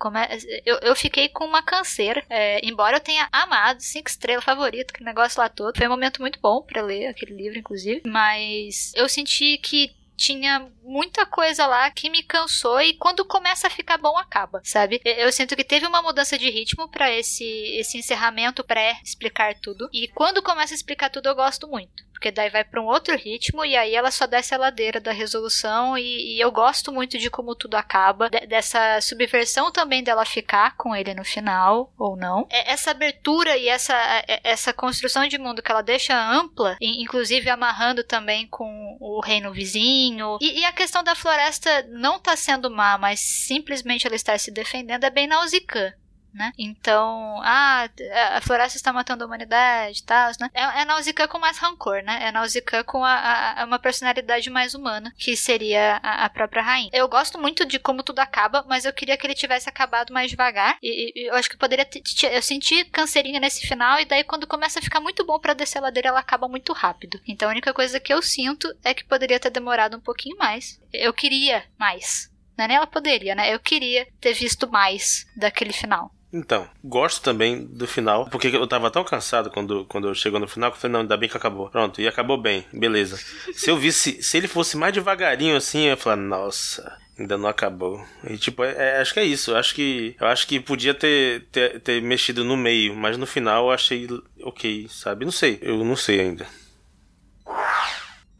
Eu, eu fiquei com uma canseira, é, embora eu tenha amado, cinco estrelas favorito, que negócio lá todo. Foi um momento muito bom para ler aquele livro, inclusive, mas eu senti que tinha muita coisa lá que me cansou e quando começa a ficar bom acaba, sabe? Eu sinto que teve uma mudança de ritmo para esse esse encerramento pré explicar tudo e quando começa a explicar tudo eu gosto muito porque daí vai para um outro ritmo e aí ela só desce a ladeira da resolução e, e eu gosto muito de como tudo acaba, de, dessa subversão também dela ficar com ele no final ou não. É, essa abertura e essa, é, essa construção de mundo que ela deixa ampla, inclusive amarrando também com o reino vizinho. E, e a questão da floresta não tá sendo má, mas simplesmente ela estar se defendendo é bem nausicã né? Então, ah, a floresta está matando a humanidade e tal, né? É, é Nausicaa com mais rancor, né? É Nausicaa com a, a, uma personalidade mais humana, que seria a, a, própria rainha. Eu gosto muito de como tudo acaba, mas eu queria que ele tivesse acabado mais devagar. E, e eu acho que poderia ter, Eu senti canseirinha nesse final, e daí quando começa a ficar muito bom para descer a ladeira, ela acaba muito rápido. Então a única coisa que eu sinto é que poderia ter demorado um pouquinho mais. Eu queria mais. Não é nem ela poderia, né? Eu queria ter visto mais daquele final. Então, gosto também do final, porque eu tava tão cansado quando, quando chegou no final que eu falei, não, ainda bem que acabou. Pronto, e acabou bem, beleza. Se eu visse, se ele fosse mais devagarinho assim, eu ia falar, nossa, ainda não acabou. E tipo, é, é, acho que é isso. Acho que eu acho que podia ter, ter, ter mexido no meio, mas no final eu achei ok, sabe? Não sei, eu não sei ainda.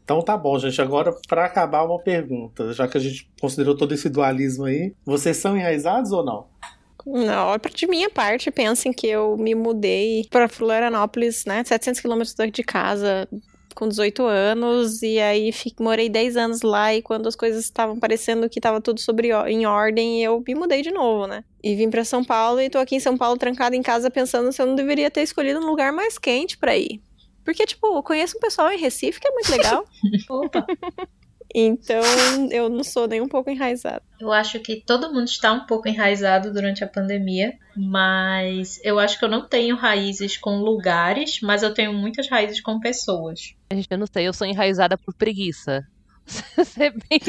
Então tá bom, gente. Agora, para acabar, uma pergunta. Já que a gente considerou todo esse dualismo aí, vocês são enraizados ou não? Não, de minha parte, pensem que eu me mudei para Florianópolis, né, 700 quilômetros de casa, com 18 anos, e aí fico, morei 10 anos lá, e quando as coisas estavam parecendo que estava tudo sobre, em ordem, eu me mudei de novo, né? E vim para São Paulo, e tô aqui em São Paulo trancada em casa pensando se eu não deveria ter escolhido um lugar mais quente para ir. Porque, tipo, eu conheço um pessoal em Recife que é muito legal. Opa! Então, eu não sou nem um pouco enraizada. Eu acho que todo mundo está um pouco enraizado durante a pandemia, mas eu acho que eu não tenho raízes com lugares, mas eu tenho muitas raízes com pessoas. Gente, eu não sei, eu sou enraizada por preguiça. Ser bem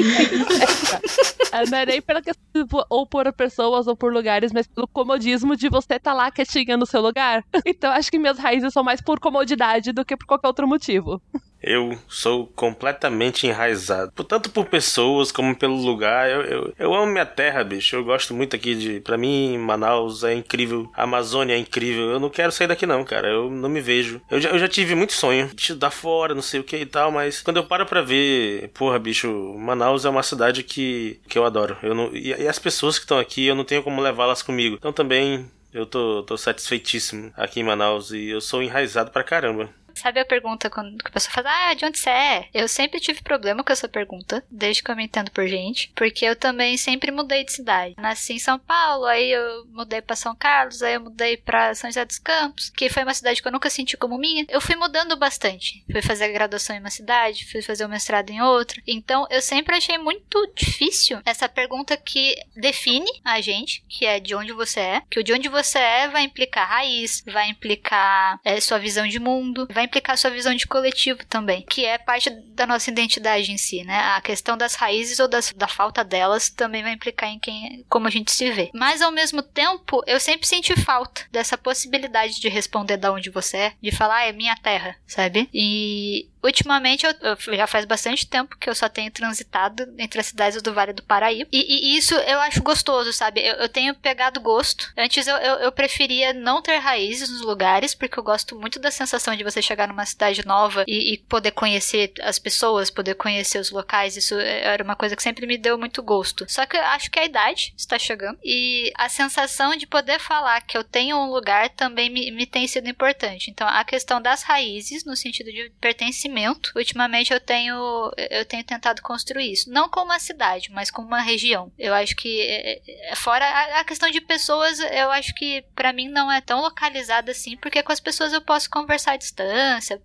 Não é nem pela questão ou por pessoas ou por lugares, mas pelo comodismo de você estar tá lá quietinha no seu lugar. Então acho que minhas raízes são mais por comodidade do que por qualquer outro motivo. Eu sou completamente enraizado. Tanto por pessoas como pelo lugar. Eu, eu, eu, amo minha terra, bicho. Eu gosto muito aqui de. Pra mim, Manaus é incrível. A Amazônia é incrível. Eu não quero sair daqui, não, cara. Eu não me vejo. Eu já, eu já tive muito sonho de estudar fora, não sei o que e tal, mas quando eu paro pra ver, porra, bicho, Manaus é uma cidade que, que eu adoro. Eu não, e, e as pessoas que estão aqui, eu não tenho como levá-las comigo. Então também eu tô, tô satisfeitíssimo aqui em Manaus e eu sou enraizado pra caramba. Sabe a pergunta quando a pessoa fala, ah, de onde você é? Eu sempre tive problema com essa pergunta, desde que eu me entendo por gente, porque eu também sempre mudei de cidade. Nasci em São Paulo, aí eu mudei para São Carlos, aí eu mudei para São José dos Campos, que foi uma cidade que eu nunca senti como minha. Eu fui mudando bastante. Fui fazer a graduação em uma cidade, fui fazer o mestrado em outra. Então eu sempre achei muito difícil essa pergunta que define a gente, que é de onde você é, que o de onde você é vai implicar raiz, vai implicar é, sua visão de mundo, vai implicar sua visão de coletivo também, que é parte da nossa identidade em si, né? A questão das raízes ou das, da falta delas também vai implicar em quem, como a gente se vê. Mas ao mesmo tempo, eu sempre senti falta dessa possibilidade de responder da onde você é, de falar, ah, é minha terra, sabe? E Ultimamente, eu, eu, já faz bastante tempo que eu só tenho transitado entre as cidades do Vale do Paraíba. E, e isso eu acho gostoso, sabe? Eu, eu tenho pegado gosto. Antes eu, eu, eu, preferia não ter raízes nos lugares, porque eu gosto muito da sensação de você chegar numa cidade nova e, e poder conhecer as pessoas, poder conhecer os locais. Isso era uma coisa que sempre me deu muito gosto. Só que eu acho que a idade está chegando. E a sensação de poder falar que eu tenho um lugar também me, me tem sido importante. Então, a questão das raízes, no sentido de pertencimento ultimamente eu tenho eu tenho tentado construir isso, não como uma cidade, mas como uma região. Eu acho que é, é, fora a, a, questão de pessoas, eu acho que para mim não é tão localizada assim, porque com as pessoas eu posso conversar à distância,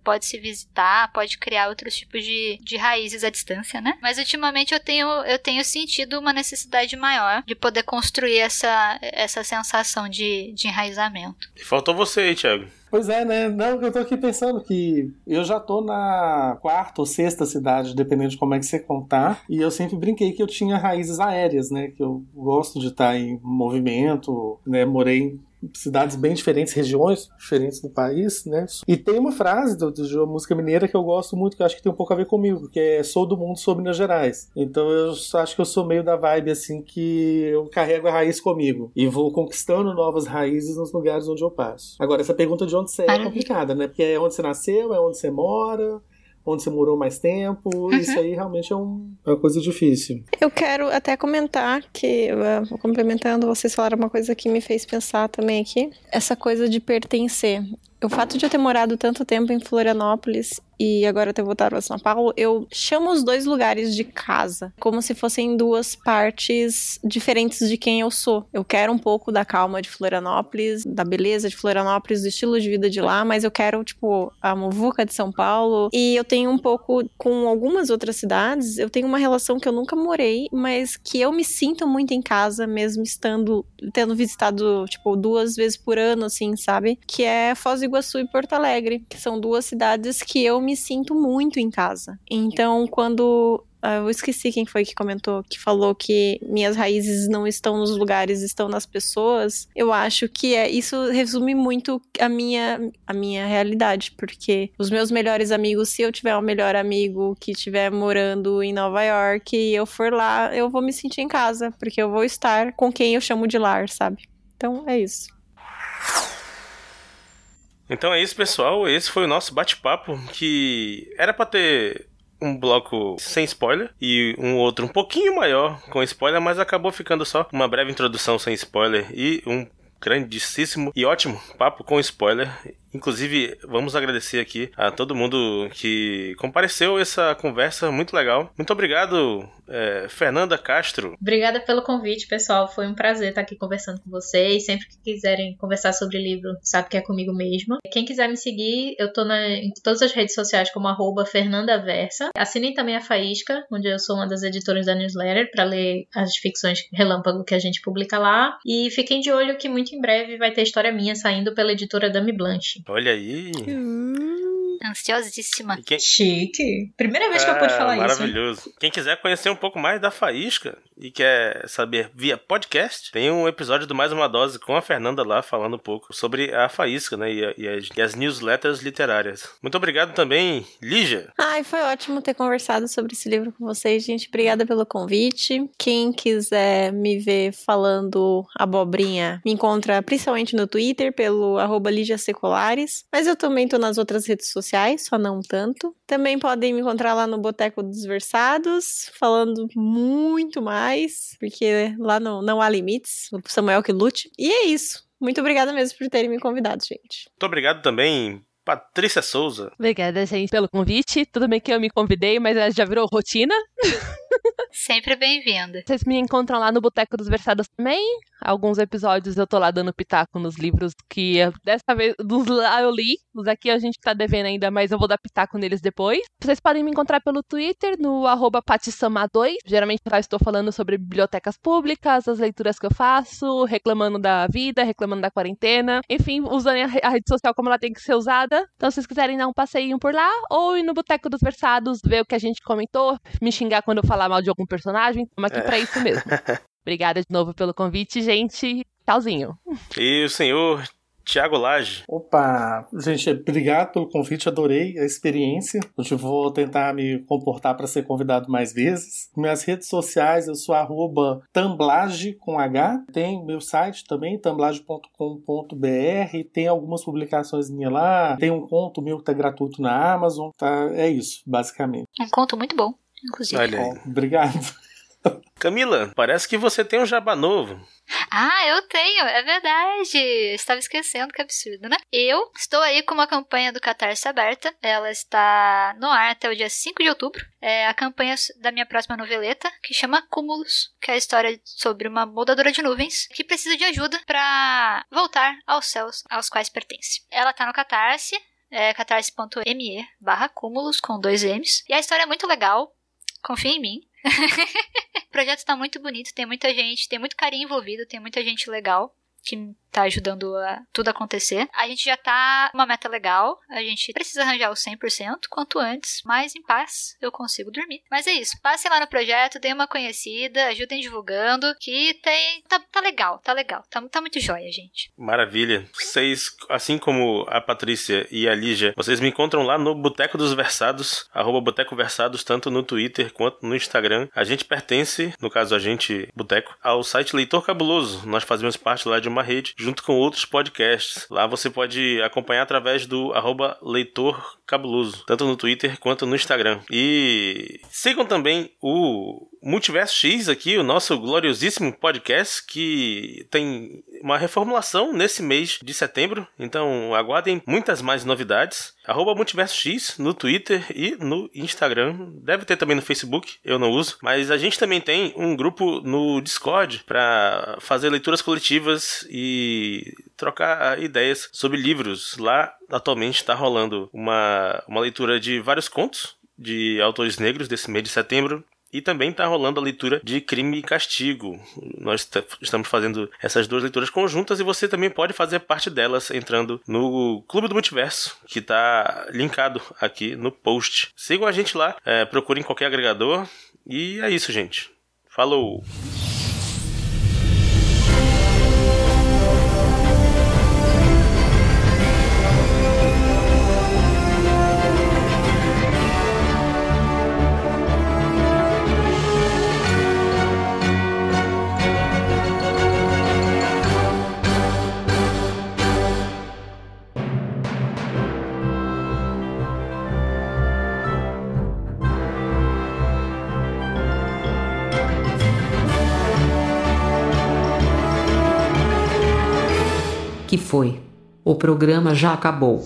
pode se visitar, pode criar outros tipos de, de raízes à distância, né? Mas ultimamente eu tenho eu tenho sentido uma necessidade maior de poder construir essa essa sensação de, de enraizamento. E faltou você aí, Thiago. Pois é, né? Não, eu tô aqui pensando que eu já tô na quarta ou sexta cidade, dependendo de como é que você contar, e eu sempre brinquei que eu tinha raízes aéreas, né? Que eu gosto de estar em movimento, né? Morei cidades bem diferentes, regiões diferentes do país, né? E tem uma frase do, do, de uma música mineira que eu gosto muito, que eu acho que tem um pouco a ver comigo, que é Sou do mundo, sou Minas Gerais. Então eu acho que eu sou meio da vibe assim que eu carrego a raiz comigo e vou conquistando novas raízes nos lugares onde eu passo. Agora, essa pergunta de onde você é complicada, né? Porque é onde você nasceu, é onde você mora, onde você morou mais tempo. Uhum. Isso aí realmente é, um, é, uma coisa difícil. Eu quero até comentar que, uh, complementando, vocês falaram uma coisa que me fez pensar também aqui. Essa coisa de pertencer. O fato de eu ter morado tanto tempo em Florianópolis e agora ter voltado para São Paulo, eu chamo os dois lugares de casa, como se fossem duas partes diferentes de quem eu sou. Eu quero um pouco da calma de Florianópolis, da beleza de Florianópolis, do estilo de vida de lá, mas eu quero, tipo, a muvuca de São Paulo. E eu tenho um pouco com algumas outras cidades, eu tenho uma relação que eu nunca morei, mas que eu me sinto muito em casa, mesmo estando, tendo visitado, tipo, duas vezes por ano, assim, sabe? Que é Foz do Iguaçu e Porto Alegre, que são duas cidades que eu me sinto muito em casa. Então, quando ah, eu esqueci quem foi que comentou, que falou que minhas raízes não estão nos lugares, estão nas pessoas. Eu acho que é isso resume muito a minha a minha realidade, porque os meus melhores amigos, se eu tiver um melhor amigo que estiver morando em Nova York e eu for lá, eu vou me sentir em casa, porque eu vou estar com quem eu chamo de lar, sabe? Então é isso. Então é isso, pessoal. Esse foi o nosso bate-papo que era para ter um bloco sem spoiler e um outro um pouquinho maior com spoiler, mas acabou ficando só uma breve introdução sem spoiler e um grandíssimo e ótimo papo com spoiler. Inclusive, vamos agradecer aqui a todo mundo que compareceu essa conversa muito legal. Muito obrigado, é, Fernanda Castro. Obrigada pelo convite, pessoal. Foi um prazer estar aqui conversando com vocês. Sempre que quiserem conversar sobre livro, sabe que é comigo mesma. Quem quiser me seguir, eu tô na, em todas as redes sociais como arroba fernandaversa. Assinem também a Faísca, onde eu sou uma das editoras da newsletter, para ler as ficções relâmpago que a gente publica lá. E fiquem de olho que muito em breve vai ter história minha saindo pela editora Dame Blanche. Olha aí. Hum. Ansiosíssima. Quem... Chique. Primeira vez que eu pude falar maravilhoso. isso. Maravilhoso. Quem quiser conhecer um pouco mais da Faísca e quer saber via podcast, tem um episódio do Mais Uma Dose com a Fernanda lá falando um pouco sobre a Faísca, né? E, a, e, as, e as, newsletters literárias. Muito obrigado também, Lígia. Ai, foi ótimo ter conversado sobre esse livro com vocês, gente. Obrigada pelo convite. Quem quiser me ver falando abobrinha, me encontra principalmente no Twitter pelo arroba Lígia Seculares. Mas eu também tô nas outras redes sociais sociais, só não tanto. Também podem me encontrar lá no Boteco dos Versados, falando muito mais, porque lá não, não há limites. O Samuel que lute. E é isso. Muito obrigada mesmo por terem me convidado, gente. Muito obrigado também Patrícia Souza. Obrigada, gente, pelo convite. Tudo bem que eu me convidei, mas já virou rotina. Sempre bem-vinda. Vocês me encontram lá no Boteco dos Versados também. Alguns episódios eu tô lá dando pitaco nos livros que dessa vez dos lá eu li. Os aqui a gente tá devendo ainda, mas eu vou dar pitaco neles depois. Vocês podem me encontrar pelo Twitter, no arroba 2 Geralmente lá estou falando sobre bibliotecas públicas, as leituras que eu faço, reclamando da vida, reclamando da quarentena. Enfim, usando a rede social como ela tem que ser usada. Então, se vocês quiserem dar um passeio por lá, ou ir no Boteco dos Versados, ver o que a gente comentou, me xingar quando eu falar mal de algum personagem, estamos aqui é. pra isso mesmo. Obrigada de novo pelo convite, gente. Tchauzinho. E o senhor Tiago Lage. Opa, gente, obrigado pelo convite, adorei a experiência. Hoje vou tentar me comportar para ser convidado mais vezes. Minhas redes sociais, eu sou arroba tamblage com H. Tem meu site também, tamblage.com.br. Tem algumas publicações minhas lá. Tem um conto meu que tá gratuito na Amazon. Tá? É isso, basicamente. Um conto muito bom, inclusive. Olha Obrigado. Camila, parece que você tem um jabá novo. Ah, eu tenho, é verdade. Estava esquecendo, que absurdo, né? Eu estou aí com uma campanha do Catarse aberta. Ela está no ar até o dia 5 de outubro. É a campanha da minha próxima noveleta, que chama Cúmulos, que é a história sobre uma moldadora de nuvens que precisa de ajuda para voltar aos céus aos quais pertence. Ela está no Catarse, é catarse.me barra cúmulos com dois M's. E a história é muito legal. Confia em mim. o projeto está muito bonito, tem muita gente, tem muito carinho envolvido, tem muita gente legal que tá ajudando a tudo acontecer. A gente já tá uma meta legal, a gente precisa arranjar o 100% quanto antes, mas em paz eu consigo dormir. Mas é isso, passem lá no projeto, deem uma conhecida, ajudem divulgando, que tem tá, tá legal, tá legal, tá, tá muito jóia, gente. Maravilha. Vocês, assim como a Patrícia e a Lígia, vocês me encontram lá no Boteco dos Versados, Boteco Versados, tanto no Twitter quanto no Instagram. A gente pertence, no caso a gente, Boteco, ao site Leitor Cabuloso. Nós fazemos parte lá de uma rede, junto com outros podcasts. Lá você pode acompanhar através do arroba Leitor Cabuloso, tanto no Twitter quanto no Instagram. E sigam também o Multiverso X aqui, o nosso gloriosíssimo podcast, que tem uma reformulação nesse mês de setembro. Então aguardem muitas mais novidades. Arroba X no Twitter e no Instagram. Deve ter também no Facebook, eu não uso. Mas a gente também tem um grupo no Discord para fazer leituras coletivas e trocar ideias sobre livros. Lá atualmente está rolando uma, uma leitura de vários contos de autores negros desse mês de setembro. E também está rolando a leitura de Crime e Castigo. Nós estamos fazendo essas duas leituras conjuntas e você também pode fazer parte delas entrando no Clube do Multiverso, que está linkado aqui no post. Sigam a gente lá, é, procurem qualquer agregador. E é isso, gente. Falou! Foi. O programa já acabou.